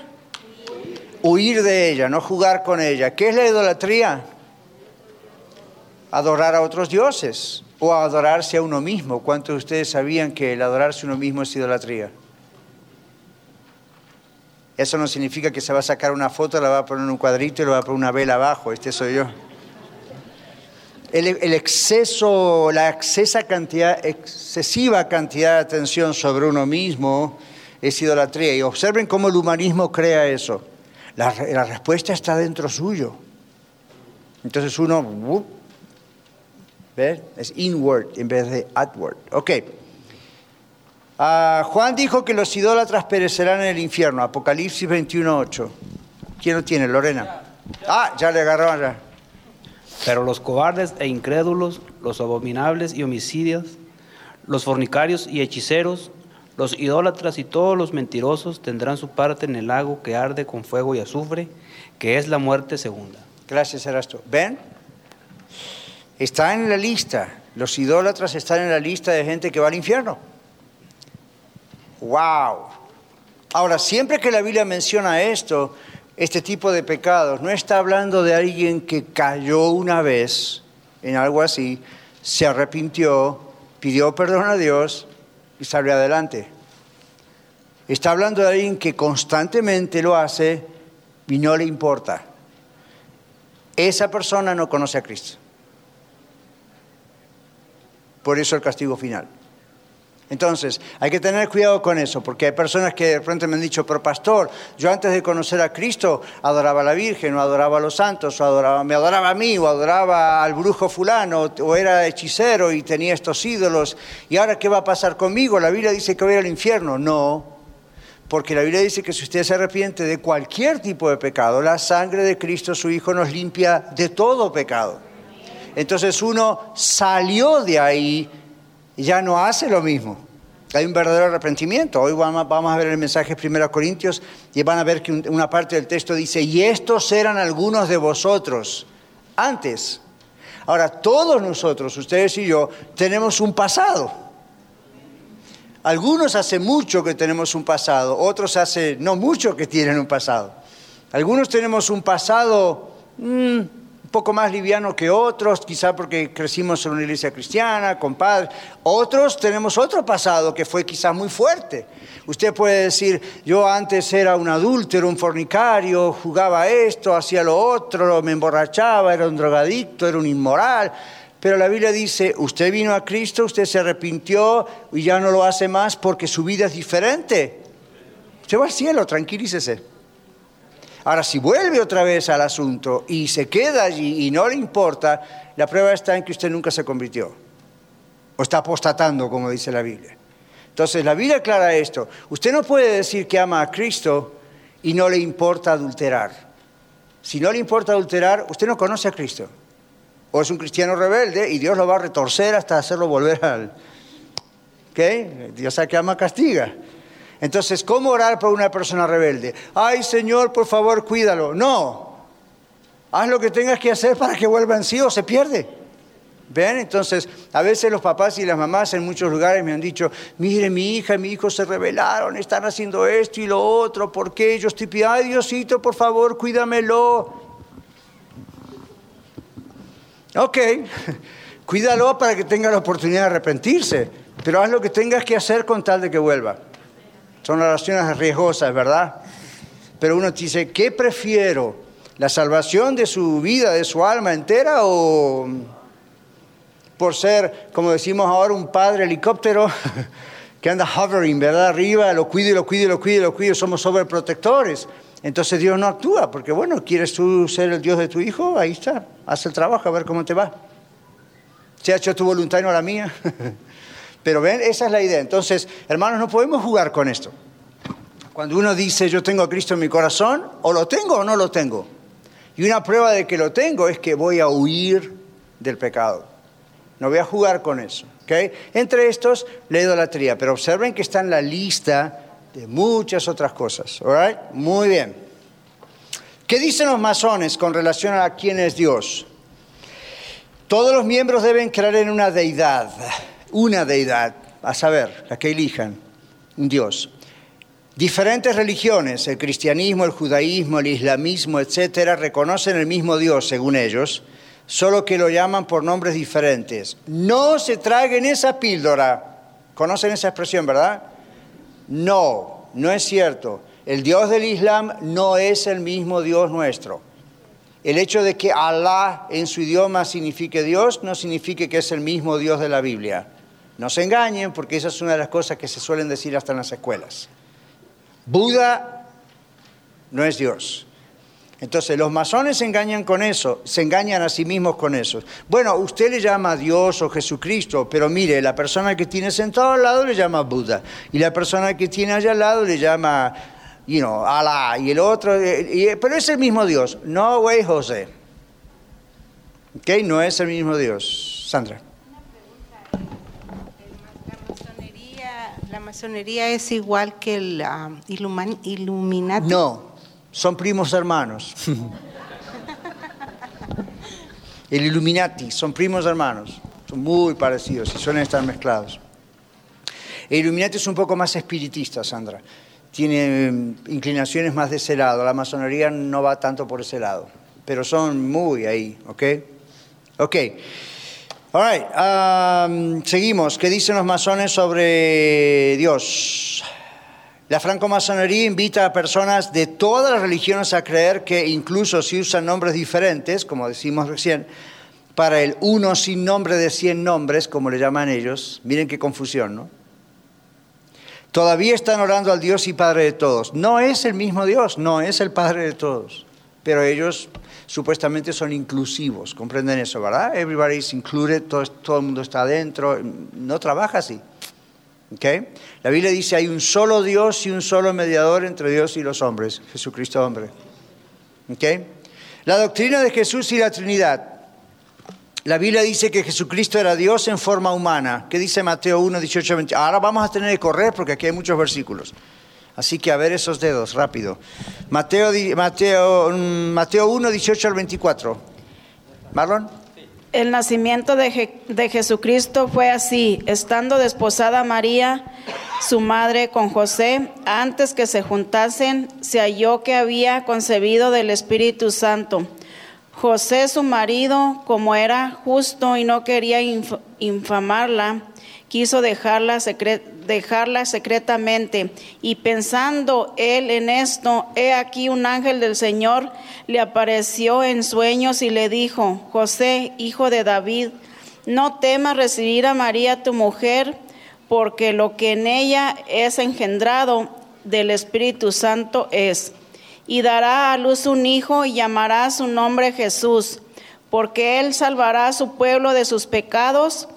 [SPEAKER 1] Huir de ella, no jugar con ella. ¿Qué es la idolatría? Adorar a otros dioses o adorarse a uno mismo. ¿Cuántos de ustedes sabían que el adorarse a uno mismo es idolatría? Eso no significa que se va a sacar una foto, la va a poner en un cuadrito y le va a poner una vela abajo. Este soy yo. El, exceso, la excesa cantidad, excesiva cantidad de atención sobre uno mismo es idolatría. Y observen cómo el humanismo crea eso. La, la respuesta está dentro suyo. Entonces uno, ¿ves? Es inward en vez de outward. Ok. Ah, Juan dijo que los idólatras perecerán en el infierno, Apocalipsis 21.8. ¿Quién lo tiene? Lorena. Ah, ya le agarraron ya.
[SPEAKER 8] Pero los cobardes e incrédulos, los abominables y homicidios, los fornicarios y hechiceros, los idólatras y todos los mentirosos tendrán su parte en el lago que arde con fuego y azufre, que es la muerte segunda.
[SPEAKER 1] Gracias, Erasto. ¿Ven? Está en la lista. Los idólatras están en la lista de gente que va al infierno. ¡Wow! Ahora, siempre que la Biblia menciona esto, este tipo de pecados, no está hablando de alguien que cayó una vez en algo así, se arrepintió, pidió perdón a Dios y salió adelante. Está hablando de alguien que constantemente lo hace y no le importa. Esa persona no conoce a Cristo. Por eso el castigo final. Entonces, hay que tener cuidado con eso, porque hay personas que de repente me han dicho, pero pastor, yo antes de conocer a Cristo adoraba a la Virgen, o adoraba a los santos, o adoraba, me adoraba a mí, o adoraba al brujo fulano, o era hechicero y tenía estos ídolos, y ahora ¿qué va a pasar conmigo? La Biblia dice que voy al infierno. No, porque la Biblia dice que si usted se arrepiente de cualquier tipo de pecado, la sangre de Cristo, su Hijo, nos limpia de todo pecado. Entonces uno salió de ahí ya no hace lo mismo. Hay un verdadero arrepentimiento. Hoy vamos a ver el mensaje de 1 Corintios y van a ver que una parte del texto dice, y estos eran algunos de vosotros antes. Ahora, todos nosotros, ustedes y yo, tenemos un pasado. Algunos hace mucho que tenemos un pasado, otros hace no mucho que tienen un pasado. Algunos tenemos un pasado... Mm, poco más liviano que otros, quizá porque crecimos en una iglesia cristiana, con padres. Otros tenemos otro pasado que fue quizá muy fuerte. Usted puede decir, yo antes era un adúltero, un fornicario, jugaba esto, hacía lo otro, me emborrachaba, era un drogadicto, era un inmoral. Pero la Biblia dice, usted vino a Cristo, usted se arrepintió y ya no lo hace más porque su vida es diferente. Usted va al cielo, tranquilícese. Ahora, si vuelve otra vez al asunto y se queda allí y no le importa, la prueba está en que usted nunca se convirtió. O está apostatando, como dice la Biblia. Entonces, la Biblia aclara esto. Usted no puede decir que ama a Cristo y no le importa adulterar. Si no le importa adulterar, usted no conoce a Cristo. O es un cristiano rebelde y Dios lo va a retorcer hasta hacerlo volver al... ¿Qué? Dios sabe que ama castiga. Entonces, ¿cómo orar por una persona rebelde? Ay, Señor, por favor, cuídalo. No. Haz lo que tengas que hacer para que vuelva en sí o se pierde. ¿Ven? Entonces, a veces los papás y las mamás en muchos lugares me han dicho, mire, mi hija y mi hijo se rebelaron, están haciendo esto y lo otro, ¿por qué? Yo estoy pidiendo, ay Diosito, por favor, cuídamelo. Ok, cuídalo para que tenga la oportunidad de arrepentirse, pero haz lo que tengas que hacer con tal de que vuelva. Son oraciones riesgosas, ¿verdad? Pero uno dice, ¿qué prefiero? ¿La salvación de su vida, de su alma entera o por ser, como decimos ahora, un padre helicóptero que anda hovering, ¿verdad? Arriba, lo cuido y lo cuido y lo cuido y lo cuido, somos sobreprotectores. Entonces Dios no actúa, porque bueno, ¿quieres tú ser el Dios de tu hijo? Ahí está, haz el trabajo, a ver cómo te va. Se ha hecho tu voluntad y no la mía. Pero ven, esa es la idea. Entonces, hermanos, no podemos jugar con esto. Cuando uno dice yo tengo a Cristo en mi corazón, o lo tengo o no lo tengo. Y una prueba de que lo tengo es que voy a huir del pecado. No voy a jugar con eso. Entre estos, la idolatría. Pero observen que está en la lista de muchas otras cosas. ¿all Muy bien. ¿Qué dicen los masones con relación a quién es Dios? Todos los miembros deben creer en una deidad, una deidad, a saber, la que elijan, un Dios. Diferentes religiones, el cristianismo, el judaísmo, el islamismo, etcétera, reconocen el mismo Dios, según ellos, solo que lo llaman por nombres diferentes. No se traguen esa píldora. ¿Conocen esa expresión, verdad? No, no es cierto. El Dios del Islam no es el mismo Dios nuestro. El hecho de que Allah en su idioma signifique Dios no significa que es el mismo Dios de la Biblia. No se engañen porque esa es una de las cosas que se suelen decir hasta en las escuelas. Buda no es Dios. Entonces los masones se engañan con eso, se engañan a sí mismos con eso. Bueno, usted le llama a Dios o Jesucristo, pero mire, la persona que tiene sentado al lado le llama Buda y la persona que tiene allá al lado le llama, you know, Allah y el otro, eh, pero es el mismo Dios. No, güey, José. ¿Ok? No es el mismo Dios. Sandra.
[SPEAKER 2] La masonería es igual que el um, Illuminati.
[SPEAKER 1] No, son primos hermanos. El Illuminati son primos hermanos, son muy parecidos y suelen estar mezclados. El Illuminati es un poco más espiritista, Sandra. Tiene mm, inclinaciones más de ese lado. La masonería no va tanto por ese lado, pero son muy ahí, ¿ok? Ok. All right. Um, seguimos. ¿Qué dicen los masones sobre Dios? La francomasonería invita a personas de todas las religiones a creer que incluso si usan nombres diferentes, como decimos recién, para el uno sin nombre de cien nombres, como le llaman ellos, miren qué confusión, ¿no? Todavía están orando al Dios y Padre de todos. No es el mismo Dios, no es el Padre de todos, pero ellos supuestamente son inclusivos, comprenden eso, ¿verdad? Everybody is included, todo, todo el mundo está adentro, no trabaja así. La Biblia dice hay un solo Dios y un solo mediador entre Dios y los hombres, Jesucristo hombre. La doctrina de Jesús y la Trinidad. La Biblia dice que Jesucristo era Dios en forma humana. ¿Qué dice Mateo 1, 18, 20? Ahora vamos a tener que correr porque aquí hay muchos versículos. Así que a ver esos dedos, rápido. Mateo, Mateo, mm, Mateo 1, 18 al 24. Marlon.
[SPEAKER 7] El nacimiento de, de, Jesucristo fue así, estando desposada María, su madre, con José, antes que se juntasen, se halló que había concebido del Espíritu Santo. José, su marido, como era justo y no quería infamarla, quiso dejarla, dejarla secretamente. Y pensando él en esto, he aquí un ángel del Señor le apareció en sueños y le dijo, José, hijo de David, no temas recibir a María tu mujer, porque lo que en ella es engendrado del Espíritu Santo es. Y dará a luz un hijo y llamará su nombre Jesús, porque él salvará a su pueblo de sus pecados.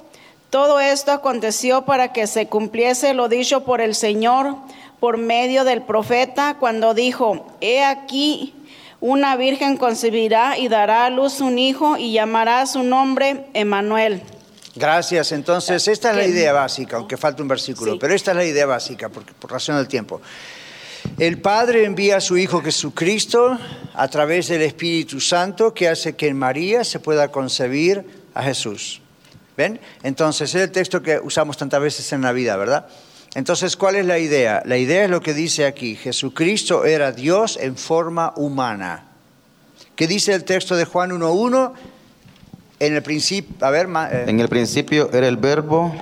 [SPEAKER 7] Todo esto aconteció para que se cumpliese lo dicho por el Señor por medio del profeta cuando dijo, he aquí, una virgen concebirá y dará a luz un hijo y llamará su nombre Emanuel.
[SPEAKER 1] Gracias. Entonces, esta es la idea básica, aunque falta un versículo, pero esta es la idea básica por, por razón del tiempo. El Padre envía a su Hijo Jesucristo a través del Espíritu Santo que hace que en María se pueda concebir a Jesús. ¿Ven? Entonces es el texto que usamos tantas veces en la vida, ¿verdad? Entonces, ¿cuál es la idea? La idea es lo que dice aquí. Jesucristo era Dios en forma humana. ¿Qué dice el texto de Juan 1.1? En el principio, a ver,
[SPEAKER 9] eh. en el principio era el verbo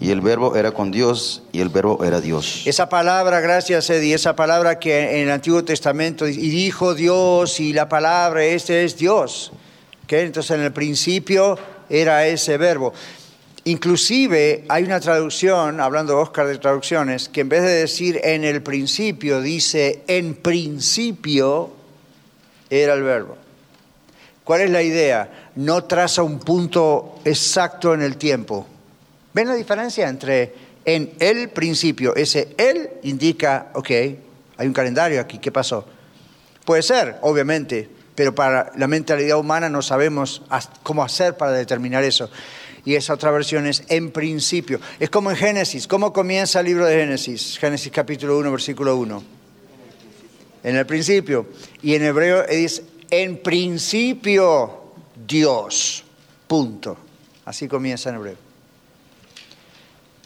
[SPEAKER 9] y el verbo era con Dios y el verbo era Dios.
[SPEAKER 1] Esa palabra, gracias Eddie, esa palabra que en el Antiguo Testamento y dijo Dios y la palabra, este es Dios. Entonces en el principio era ese verbo. Inclusive hay una traducción, hablando Oscar de traducciones, que en vez de decir en el principio, dice en principio era el verbo. ¿Cuál es la idea? No traza un punto exacto en el tiempo. ¿Ven la diferencia entre en el principio? Ese él indica, ok, hay un calendario aquí, ¿qué pasó? Puede ser, obviamente, pero para la mentalidad humana no sabemos cómo hacer para determinar eso. Y esa otra versión es en principio. Es como en Génesis. ¿Cómo comienza el libro de Génesis? Génesis capítulo 1, versículo 1. En el principio. Y en hebreo es en principio Dios. Punto. Así comienza en hebreo.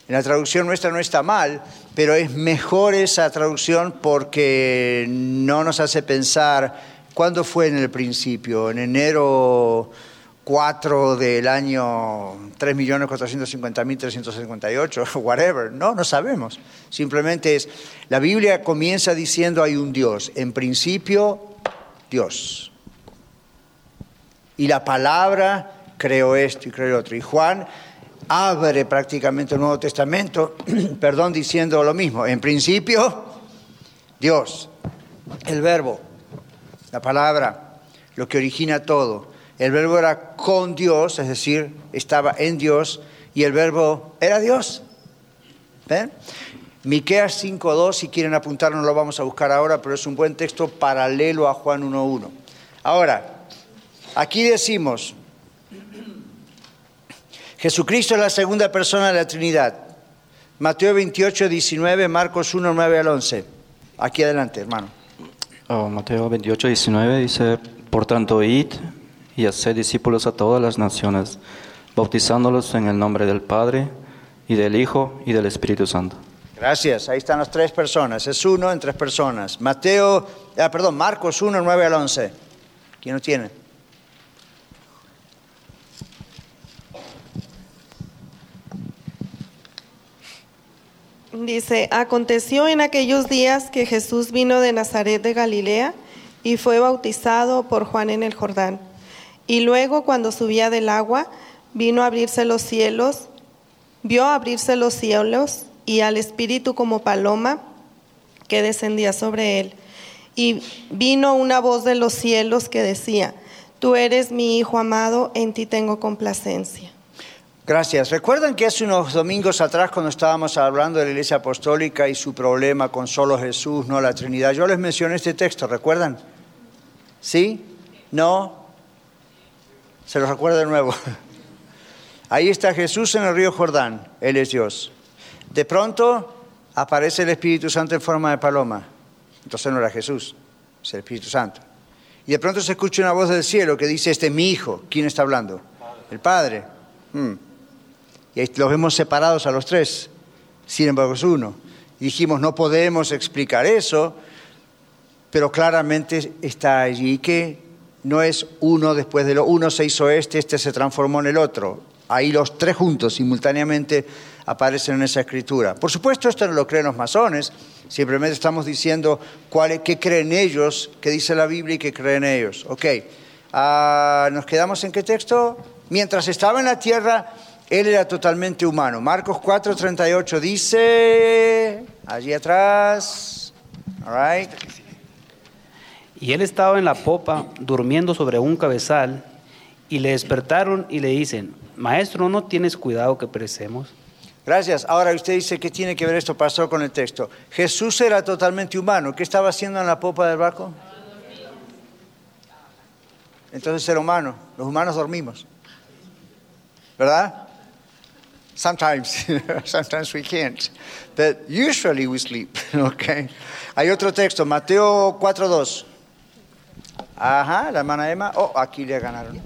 [SPEAKER 1] En la traducción nuestra no está mal, pero es mejor esa traducción porque no nos hace pensar cuándo fue en el principio, en enero 4 del año 3.450.358, whatever. No, no sabemos. Simplemente es, la Biblia comienza diciendo hay un Dios. En principio, Dios. Y la palabra creó esto y creó otro. Y Juan abre prácticamente el Nuevo Testamento, perdón, diciendo lo mismo. En principio, Dios, el verbo, la palabra, lo que origina todo. El verbo era con Dios, es decir, estaba en Dios, y el verbo era Dios. ¿Ven? Miqueas 5.2, si quieren apuntar, no lo vamos a buscar ahora, pero es un buen texto paralelo a Juan 1.1. Ahora, aquí decimos, Jesucristo es la segunda persona de la Trinidad. Mateo 28, 19, Marcos 1, 9 al 11. Aquí adelante, hermano.
[SPEAKER 10] Oh, Mateo 28, 19 dice, por tanto, id y haced discípulos a todas las naciones, bautizándolos en el nombre del Padre y del Hijo y del Espíritu Santo.
[SPEAKER 1] Gracias, ahí están las tres personas, es uno en tres personas. Mateo, ah, perdón, Marcos 1, 9 al 11. ¿Quién lo tiene?
[SPEAKER 11] Dice, aconteció en aquellos días que Jesús vino de Nazaret de Galilea y fue bautizado por Juan en el Jordán. Y luego cuando subía del agua, vino a abrirse los cielos, vio abrirse los cielos y al Espíritu como paloma que descendía sobre él. Y vino una voz de los cielos que decía, Tú eres mi Hijo amado, en ti tengo complacencia.
[SPEAKER 1] Gracias. ¿Recuerdan que hace unos domingos atrás cuando estábamos hablando de la Iglesia Apostólica y su problema con solo Jesús, no la Trinidad, yo les mencioné este texto, ¿recuerdan? ¿Sí? ¿No? Se los recuerdo de nuevo. Ahí está Jesús en el río Jordán, Él es Dios. De pronto aparece el Espíritu Santo en forma de paloma. Entonces no era Jesús, es el Espíritu Santo. Y de pronto se escucha una voz del cielo que dice, este es mi hijo. ¿Quién está hablando? El Padre. Hmm. Y los vemos separados a los tres, sin embargo es uno. Dijimos, no podemos explicar eso, pero claramente está allí que no es uno después de lo uno se hizo este, este se transformó en el otro. Ahí los tres juntos simultáneamente aparecen en esa escritura. Por supuesto, esto no lo creen los masones, simplemente estamos diciendo cuál, qué creen ellos, qué dice la Biblia y qué creen ellos. Ok, ah, ¿nos quedamos en qué texto? Mientras estaba en la tierra, él era totalmente humano. Marcos 4:38 dice, allí atrás,
[SPEAKER 8] Y él estaba en la popa, durmiendo sobre un cabezal, y le despertaron y le dicen, Maestro, ¿no tienes cuidado que perecemos?
[SPEAKER 1] Gracias. Ahora usted dice que tiene que ver esto, pasó con el texto. Jesús era totalmente humano. ¿Qué estaba haciendo en la popa del barco? Entonces era humano. Los humanos dormimos. ¿Verdad? Sometimes, sometimes we can't. But usually we sleep, okay? Hay otro texto, Mateo 4.2. Ajá, la hermana Emma. Oh, aquí le ganaron.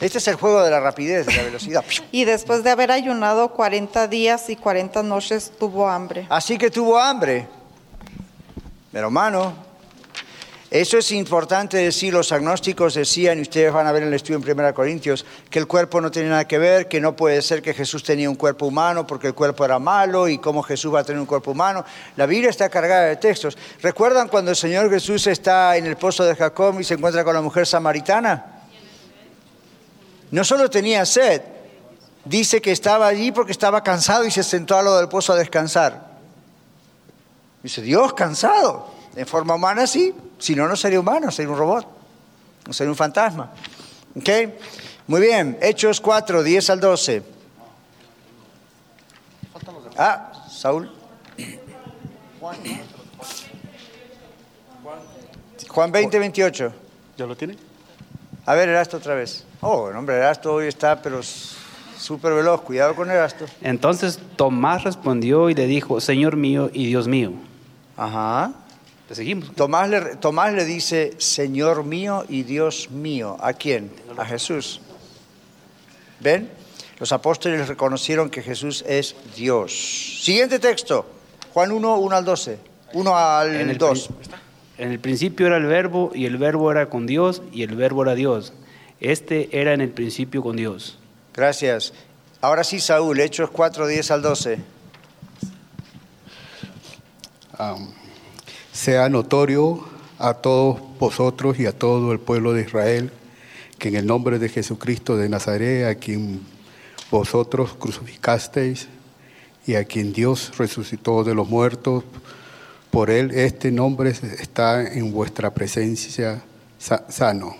[SPEAKER 1] Este es el juego de la rapidez, de la velocidad.
[SPEAKER 12] Y después de haber ayunado 40 días y 40 noches tuvo hambre.
[SPEAKER 1] Así que tuvo hambre. Pero hermano, eso es importante decir, los agnósticos decían, y ustedes van a ver en el estudio en 1 Corintios, que el cuerpo no tiene nada que ver, que no puede ser que Jesús tenía un cuerpo humano porque el cuerpo era malo y cómo Jesús va a tener un cuerpo humano. La Biblia está cargada de textos. ¿Recuerdan cuando el Señor Jesús está en el pozo de Jacob y se encuentra con la mujer samaritana? No solo tenía sed, dice que estaba allí porque estaba cansado y se sentó a lo del pozo a descansar. Dice, Dios cansado. En forma humana sí, si no, no sería humano, sería un robot, no sería un fantasma. ¿Ok? Muy bien, Hechos 4, 10 al 12. Ah, Saúl. Juan 20, 28.
[SPEAKER 13] ¿Ya lo tiene?
[SPEAKER 1] A ver, Erasto otra vez. Oh, el hombre, Erasto hoy está, pero súper veloz. Cuidado con Erasto.
[SPEAKER 8] Entonces Tomás respondió y le dijo, Señor mío y Dios mío.
[SPEAKER 1] Ajá.
[SPEAKER 8] ¿Te seguimos?
[SPEAKER 1] Tomás le, Tomás le dice, Señor mío y Dios mío. ¿A quién? A Jesús. ¿Ven? Los apóstoles reconocieron que Jesús es Dios. Siguiente texto. Juan 1, 1 al 12. 1 al 2.
[SPEAKER 8] En el principio era el verbo y el verbo era con Dios y el verbo era Dios. Este era en el principio con Dios.
[SPEAKER 1] Gracias. Ahora sí, Saúl, Hechos 4, 10 al 12.
[SPEAKER 13] Sea notorio a todos vosotros y a todo el pueblo de Israel que en el nombre de Jesucristo de Nazaret, a quien vosotros crucificasteis y a quien Dios resucitó de los muertos, por él este nombre está en vuestra presencia sano.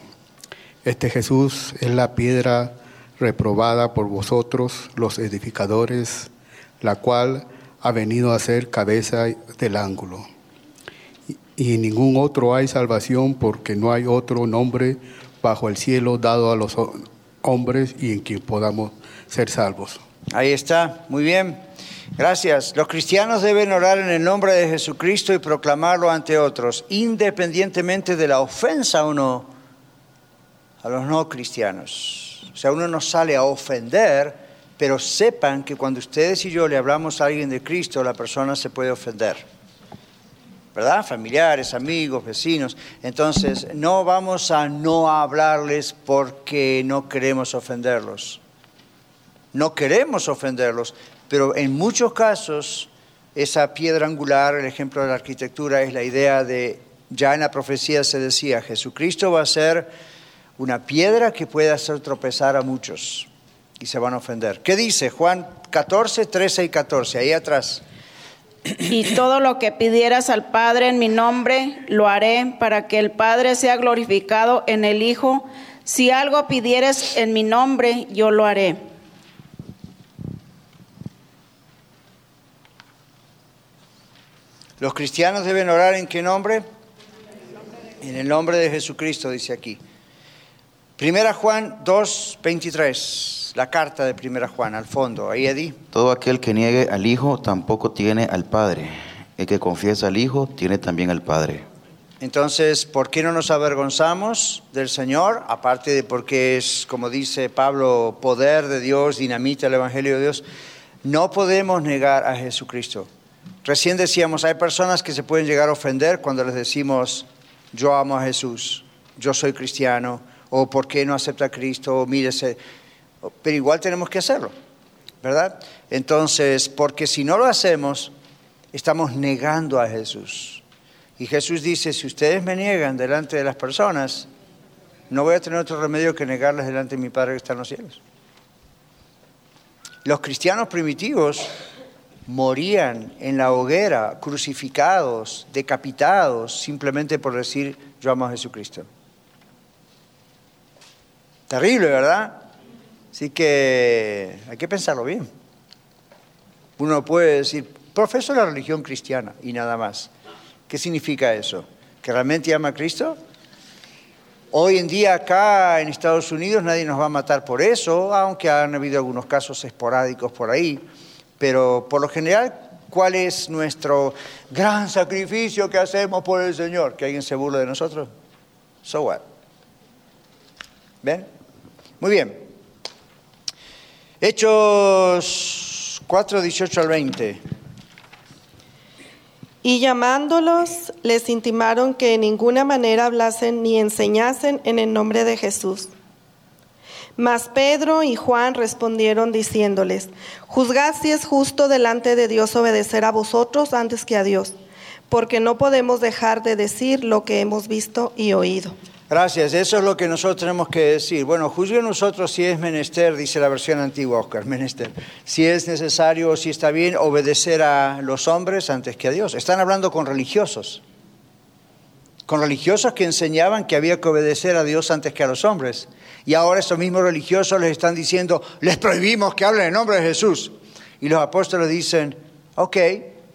[SPEAKER 13] Este Jesús es la piedra reprobada por vosotros, los edificadores, la cual ha venido a ser cabeza del ángulo. Y en ningún otro hay salvación porque no hay otro nombre bajo el cielo dado a los hombres y en quien podamos ser salvos.
[SPEAKER 1] Ahí está, muy bien. Gracias. Los cristianos deben orar en el nombre de Jesucristo y proclamarlo ante otros, independientemente de la ofensa o no a los no cristianos. O sea, uno no sale a ofender, pero sepan que cuando ustedes y yo le hablamos a alguien de Cristo, la persona se puede ofender. ¿Verdad? Familiares, amigos, vecinos. Entonces, no vamos a no hablarles porque no queremos ofenderlos. No queremos ofenderlos, pero en muchos casos esa piedra angular, el ejemplo de la arquitectura, es la idea de, ya en la profecía se decía, Jesucristo va a ser una piedra que puede hacer tropezar a muchos y se van a ofender. ¿Qué dice Juan 14, 13 y 14? Ahí atrás.
[SPEAKER 7] Y todo lo que pidieras al Padre en mi nombre, lo haré para que el Padre sea glorificado en el Hijo. Si algo pidieres en mi nombre, yo lo haré.
[SPEAKER 1] Los cristianos deben orar en qué nombre? En el nombre de Jesucristo, dice aquí. Primera Juan 2, 23, la carta de Primera Juan, al fondo, ahí Eddie.
[SPEAKER 9] Todo aquel que niegue al Hijo tampoco tiene al Padre. El que confiesa al Hijo tiene también al Padre.
[SPEAKER 1] Entonces, ¿por qué no nos avergonzamos del Señor? Aparte de porque es, como dice Pablo, poder de Dios, dinamita el Evangelio de Dios. No podemos negar a Jesucristo. Recién decíamos, hay personas que se pueden llegar a ofender cuando les decimos, yo amo a Jesús, yo soy cristiano, o por qué no acepta a Cristo, o mírese. Pero igual tenemos que hacerlo, ¿verdad? Entonces, porque si no lo hacemos, estamos negando a Jesús. Y Jesús dice, si ustedes me niegan delante de las personas, no voy a tener otro remedio que negarles delante de mi Padre que está en los cielos. Los cristianos primitivos morían en la hoguera, crucificados, decapitados, simplemente por decir yo amo a Jesucristo. Terrible, ¿verdad? Así que hay que pensarlo bien. Uno puede decir, profeso la religión cristiana y nada más. ¿Qué significa eso? ¿Que realmente ama a Cristo? Hoy en día acá en Estados Unidos nadie nos va a matar por eso, aunque han habido algunos casos esporádicos por ahí. Pero por lo general, ¿cuál es nuestro gran sacrificio que hacemos por el Señor? ¿Que alguien se burle de nosotros? So what? ¿Ven? Muy bien. Hechos 4, 18 al 20.
[SPEAKER 11] Y llamándolos, les intimaron que en ninguna manera hablasen ni enseñasen en el nombre de Jesús. Mas Pedro y Juan respondieron diciéndoles, Juzgad si es justo delante de Dios obedecer a vosotros antes que a Dios, porque no podemos dejar de decir lo que hemos visto y oído.
[SPEAKER 1] Gracias, eso es lo que nosotros tenemos que decir. Bueno, juzgue nosotros si es menester, dice la versión antigua, Oscar, menester, si es necesario o si está bien obedecer a los hombres antes que a Dios. Están hablando con religiosos, con religiosos que enseñaban que había que obedecer a Dios antes que a los hombres. Y ahora esos mismos religiosos les están diciendo, les prohibimos que hablen en nombre de Jesús. Y los apóstoles dicen, ok,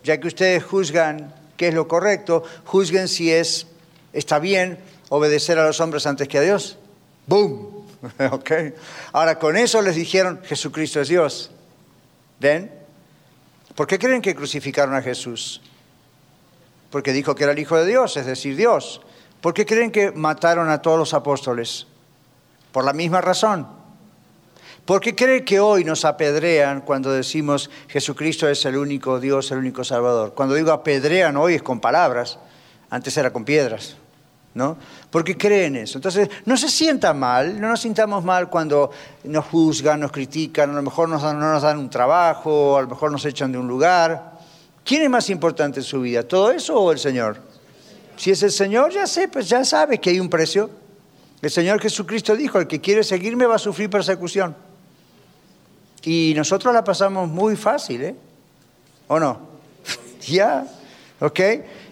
[SPEAKER 1] ya que ustedes juzgan qué es lo correcto, juzguen si es, está bien obedecer a los hombres antes que a Dios. ¡Boom! ok. Ahora, con eso les dijeron, Jesucristo es Dios. ¿Ven? ¿Por qué creen que crucificaron a Jesús? Porque dijo que era el Hijo de Dios, es decir, Dios. ¿Por qué creen que mataron a todos los apóstoles? Por la misma razón. ¿Por qué creen que hoy nos apedrean cuando decimos Jesucristo es el único Dios, el único Salvador? Cuando digo apedrean hoy es con palabras, antes era con piedras. ¿no? Porque creen eso. Entonces, no se sienta mal, no nos sintamos mal cuando nos juzgan, nos critican, a lo mejor no nos dan un trabajo, a lo mejor nos echan de un lugar. ¿Quién es más importante en su vida, todo eso o el Señor? Si es el Señor, ya sé, pues ya sabe que hay un precio. El Señor Jesucristo dijo, el que quiere seguirme va a sufrir persecución. Y nosotros la pasamos muy fácil, ¿eh? ¿O no? ya, ¿ok?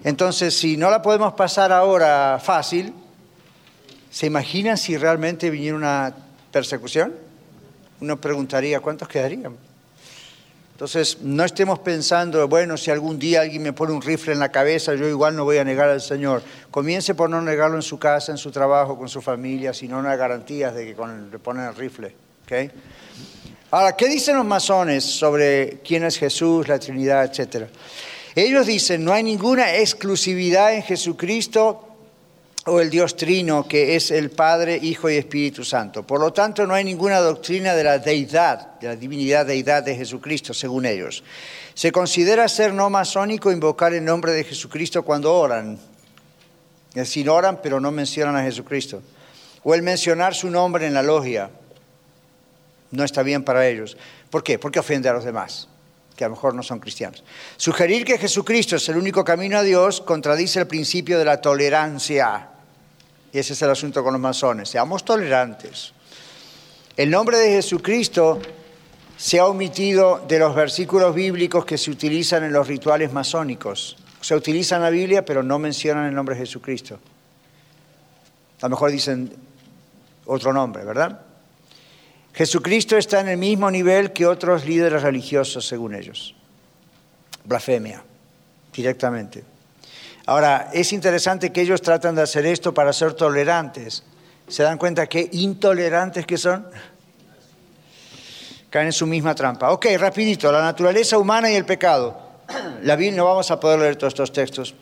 [SPEAKER 1] Entonces, si no la podemos pasar ahora fácil, ¿se imaginan si realmente viniera una persecución? Uno preguntaría, ¿cuántos quedarían? Entonces, no estemos pensando, bueno, si algún día alguien me pone un rifle en la cabeza, yo igual no voy a negar al Señor. Comience por no negarlo en su casa, en su trabajo, con su familia, si no, no hay garantías de que le ponen el rifle. ¿okay? Ahora, ¿qué dicen los masones sobre quién es Jesús, la Trinidad, etcétera? Ellos dicen, no hay ninguna exclusividad en Jesucristo o el Dios Trino, que es el Padre, Hijo y Espíritu Santo. Por lo tanto, no hay ninguna doctrina de la deidad, de la divinidad deidad de Jesucristo, según ellos. Se considera ser no masónico invocar el nombre de Jesucristo cuando oran. Es decir, oran pero no mencionan a Jesucristo. O el mencionar su nombre en la logia. No está bien para ellos. ¿Por qué? Porque ofende a los demás que a lo mejor no son cristianos. Sugerir que Jesucristo es el único camino a Dios contradice el principio de la tolerancia. Y ese es el asunto con los masones. Seamos tolerantes. El nombre de Jesucristo se ha omitido de los versículos bíblicos que se utilizan en los rituales masónicos. Se utilizan la Biblia, pero no mencionan el nombre de Jesucristo. A lo mejor dicen otro nombre, ¿verdad? Jesucristo está en el mismo nivel que otros líderes religiosos, según ellos. Blasfemia, directamente. Ahora, es interesante que ellos tratan de hacer esto para ser tolerantes. ¿Se dan cuenta qué intolerantes que son? Caen en su misma trampa. Ok, rapidito, la naturaleza humana y el pecado. La Biblia, no vamos a poder leer todos estos textos.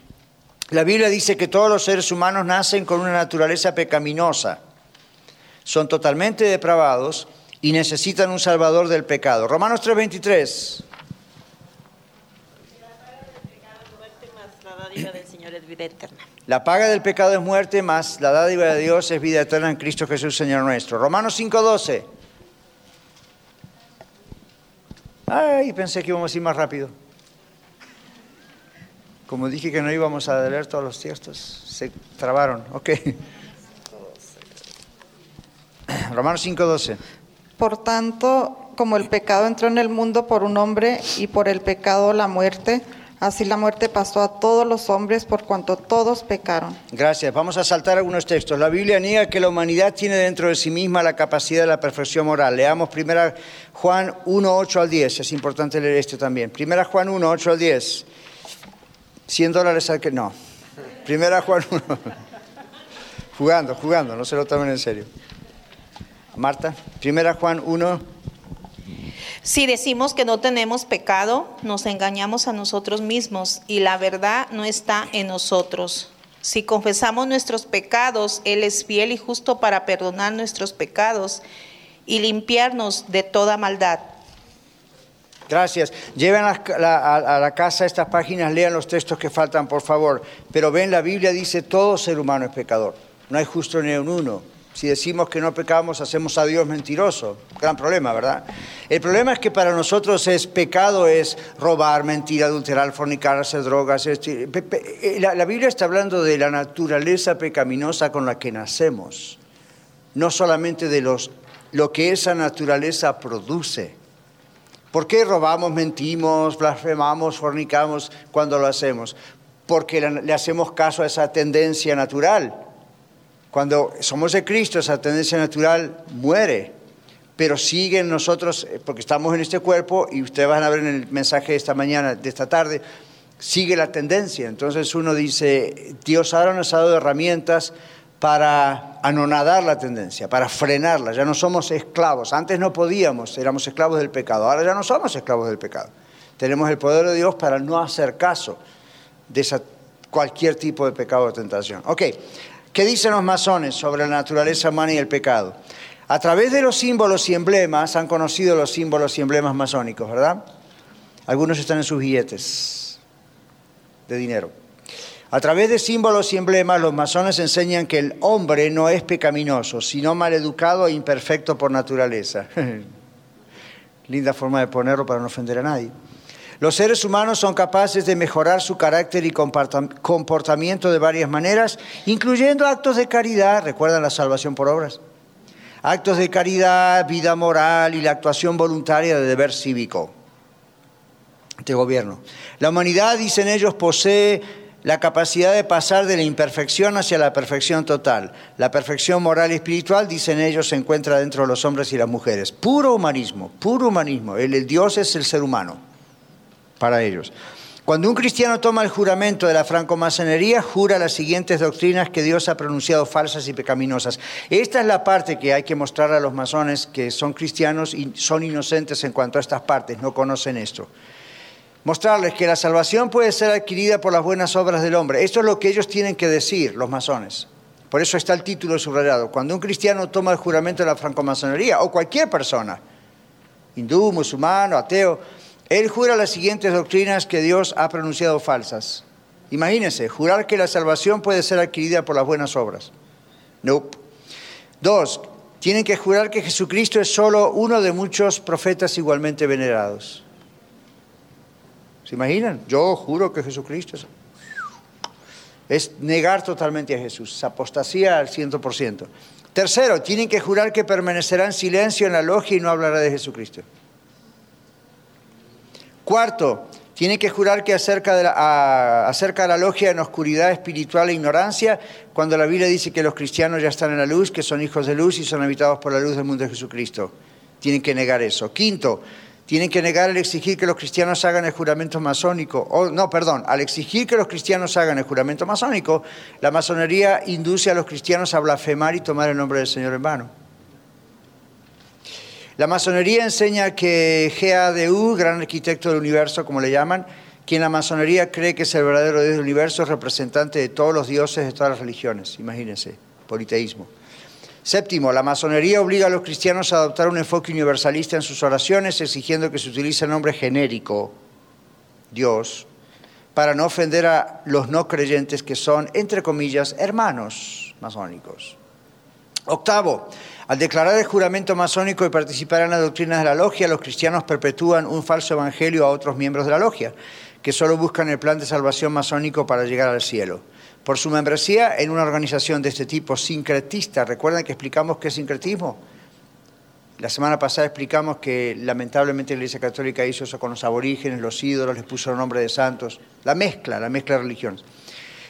[SPEAKER 1] La Biblia dice que todos los seres humanos nacen con una naturaleza pecaminosa. Son totalmente depravados y necesitan un salvador del pecado. Romanos 3:23. La paga del pecado es muerte, más la dádiva de Dios es vida eterna en Cristo Jesús, Señor nuestro. Romanos 5:12. Ay, pensé que íbamos a ir más rápido. Como dije que no íbamos a leer todos los textos, se trabaron. Ok. Romanos 5:12.
[SPEAKER 12] Por tanto, como el pecado entró en el mundo por un hombre y por el pecado la muerte, así la muerte pasó a todos los hombres por cuanto todos pecaron.
[SPEAKER 1] Gracias. Vamos a saltar algunos textos. La Biblia niega que la humanidad tiene dentro de sí misma la capacidad de la perfección moral. Leamos primera Juan 1, 8 al 10. Es importante leer esto también. Primera Juan 1, 8 al 10. 100 dólares al que no. Primera Juan 1. Jugando, jugando, no se lo tomen en serio. Marta, primera Juan 1.
[SPEAKER 14] Si decimos que no tenemos pecado, nos engañamos a nosotros mismos y la verdad no está en nosotros. Si confesamos nuestros pecados, Él es fiel y justo para perdonar nuestros pecados y limpiarnos de toda maldad.
[SPEAKER 1] Gracias. Lleven a la, casa estas páginas, lean los textos que faltan, por favor. Pero ven, la Biblia dice, todo ser humano es pecador. No hay justo ni un uno. Si decimos que no pecamos, hacemos a Dios mentiroso. Gran problema, ¿verdad? El problema es que para nosotros es pecado, es robar, mentir, adulterar, fornicar, hacer drogas. Eh, la, la Biblia está hablando de la naturaleza pecaminosa con la que nacemos, no solamente de los, lo que esa naturaleza produce. ¿Por qué robamos, mentimos, blasfemamos, fornicamos cuando lo hacemos? Porque le hacemos caso a esa tendencia natural cuando somos de Cristo, esa tendencia natural muere, pero sigue en nosotros, eh, porque estamos en este cuerpo, y ustedes van a ver en el mensaje de esta mañana, de esta tarde, sigue la tendencia. Entonces uno dice, Dios ahora nos ha dado herramientas para anonadar la tendencia, para frenarla. Ya no somos esclavos. Antes no podíamos, éramos esclavos del pecado. Ahora ya no somos esclavos del pecado. Tenemos el poder de Dios para no hacer caso de esa, cualquier tipo de pecado o tentación. Ok, ¿Qué dicen los masones sobre la naturaleza humana y el pecado? A través de los símbolos y emblemas, han conocido los símbolos y emblemas masónicos, ¿verdad? Algunos están en sus billetes de dinero. A través de símbolos y emblemas, los masones enseñan que el hombre no es pecaminoso, sino maleducado e imperfecto por naturaleza. Linda forma de ponerlo para no ofender a nadie. Los seres humanos son capaces de mejorar su carácter y comportamiento de varias maneras, incluyendo actos de caridad, recuerdan la salvación por obras, actos de caridad, vida moral y la actuación voluntaria de deber cívico de gobierno. La humanidad, dicen ellos, posee la capacidad de pasar de la imperfección hacia la perfección total. La perfección moral y espiritual, dicen ellos, se encuentra dentro de los hombres y las mujeres. Puro humanismo, puro humanismo. el Dios es el ser humano para ellos. Cuando un cristiano toma el juramento de la francomasonería, jura las siguientes doctrinas que Dios ha pronunciado falsas y pecaminosas. Esta es la parte que hay que mostrar a los masones que son cristianos y son inocentes en cuanto a estas partes, no conocen esto. Mostrarles que la salvación puede ser adquirida por las buenas obras del hombre. Esto es lo que ellos tienen que decir, los masones. Por eso está el título subrayado. Cuando un cristiano toma el juramento de la francomasonería, o cualquier persona, hindú, musulmán, ateo, él jura las siguientes doctrinas que Dios ha pronunciado falsas. Imagínense, jurar que la salvación puede ser adquirida por las buenas obras. Nope. Dos, tienen que jurar que Jesucristo es solo uno de muchos profetas igualmente venerados. ¿Se imaginan? Yo juro que Jesucristo es... Es negar totalmente a Jesús, es apostasía al ciento por ciento. Tercero, tienen que jurar que permanecerá en silencio en la logia y no hablará de Jesucristo. Cuarto, tiene que jurar que acerca, de la, acerca de la logia en oscuridad espiritual e ignorancia, cuando la Biblia dice que los cristianos ya están en la luz, que son hijos de luz y son habitados por la luz del mundo de Jesucristo. Tienen que negar eso. Quinto, tienen que negar al exigir que los cristianos hagan el juramento masónico. O, no, perdón, al exigir que los cristianos hagan el juramento masónico, la masonería induce a los cristianos a blasfemar y tomar el nombre del Señor en vano. La masonería enseña que GADU, gran arquitecto del universo, como le llaman, quien la masonería cree que es el verdadero Dios del universo, es representante de todos los dioses de todas las religiones. Imagínense, politeísmo. Séptimo, la masonería obliga a los cristianos a adoptar un enfoque universalista en sus oraciones, exigiendo que se utilice el nombre genérico, Dios, para no ofender a los no creyentes que son, entre comillas, hermanos masónicos. Octavo, al declarar el juramento masónico y participar en las doctrinas de la logia, los cristianos perpetúan un falso evangelio a otros miembros de la logia, que solo buscan el plan de salvación masónico para llegar al cielo. Por su membresía en una organización de este tipo sincretista, recuerden que explicamos qué es sincretismo. La semana pasada explicamos que lamentablemente la Iglesia Católica hizo eso con los aborígenes, los ídolos, les puso el nombre de santos, la mezcla, la mezcla de religiones.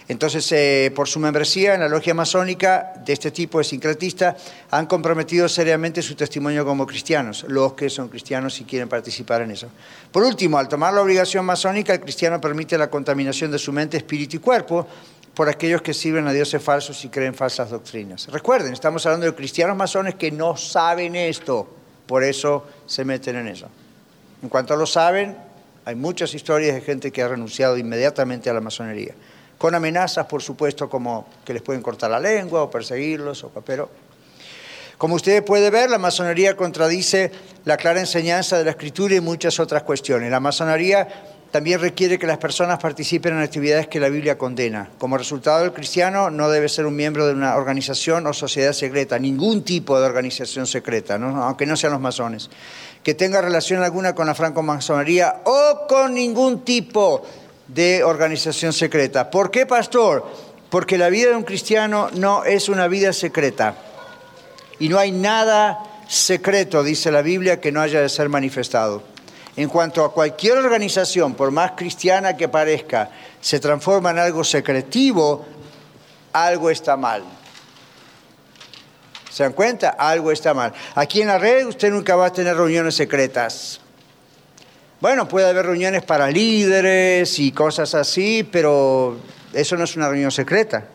[SPEAKER 1] Entonces, eh, por su membresía en la logia masónica de este tipo de sincretista, han comprometido seriamente su testimonio como cristianos, los que son cristianos y quieren participar en eso. Por último, al tomar la obligación masónica, el cristiano permite la contaminación de su mente, espíritu y cuerpo por aquellos que sirven a dioses falsos y creen falsas doctrinas. Recuerden, estamos hablando de cristianos masones que no saben esto, por eso se meten en eso. En cuanto lo saben, hay muchas historias de gente que ha renunciado inmediatamente a la masonería, con amenazas, por supuesto, como que les pueden cortar la lengua o perseguirlos, pero como ustedes pueden ver, la masonería contradice la clara enseñanza de la escritura y muchas otras cuestiones. La masonería también requiere que las personas participen en actividades que la Biblia condena. Como resultado, el cristiano no debe ser un miembro de una organización o sociedad secreta, ningún tipo de organización secreta, aunque no sean los masones, que tenga relación alguna con la francomasonería o con ningún tipo de organización secreta. ¿Por qué, pastor? Porque la vida de un cristiano no es una vida secreta. Y no hay nada secreto, dice la Biblia, que no haya de ser manifestado. En cuanto a cualquier organización, por más cristiana que parezca, se transforma en algo secretivo, algo está mal. ¿Se dan cuenta? Algo está mal. Aquí en la red usted nunca va a tener reuniones secretas. Bueno, puede haber reuniones para líderes y cosas así, pero eso no es una reunión secreta.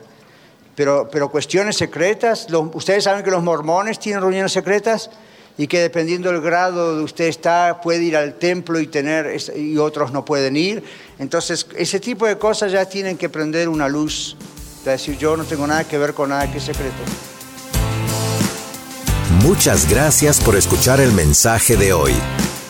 [SPEAKER 1] Pero, pero cuestiones secretas, ustedes saben que los mormones tienen reuniones secretas y que dependiendo del grado de usted está, puede ir al templo y tener, y otros no pueden ir. Entonces, ese tipo de cosas ya tienen que prender una luz, de decir, yo no tengo nada que ver con nada que es secreto.
[SPEAKER 15] Muchas gracias por escuchar el mensaje de hoy.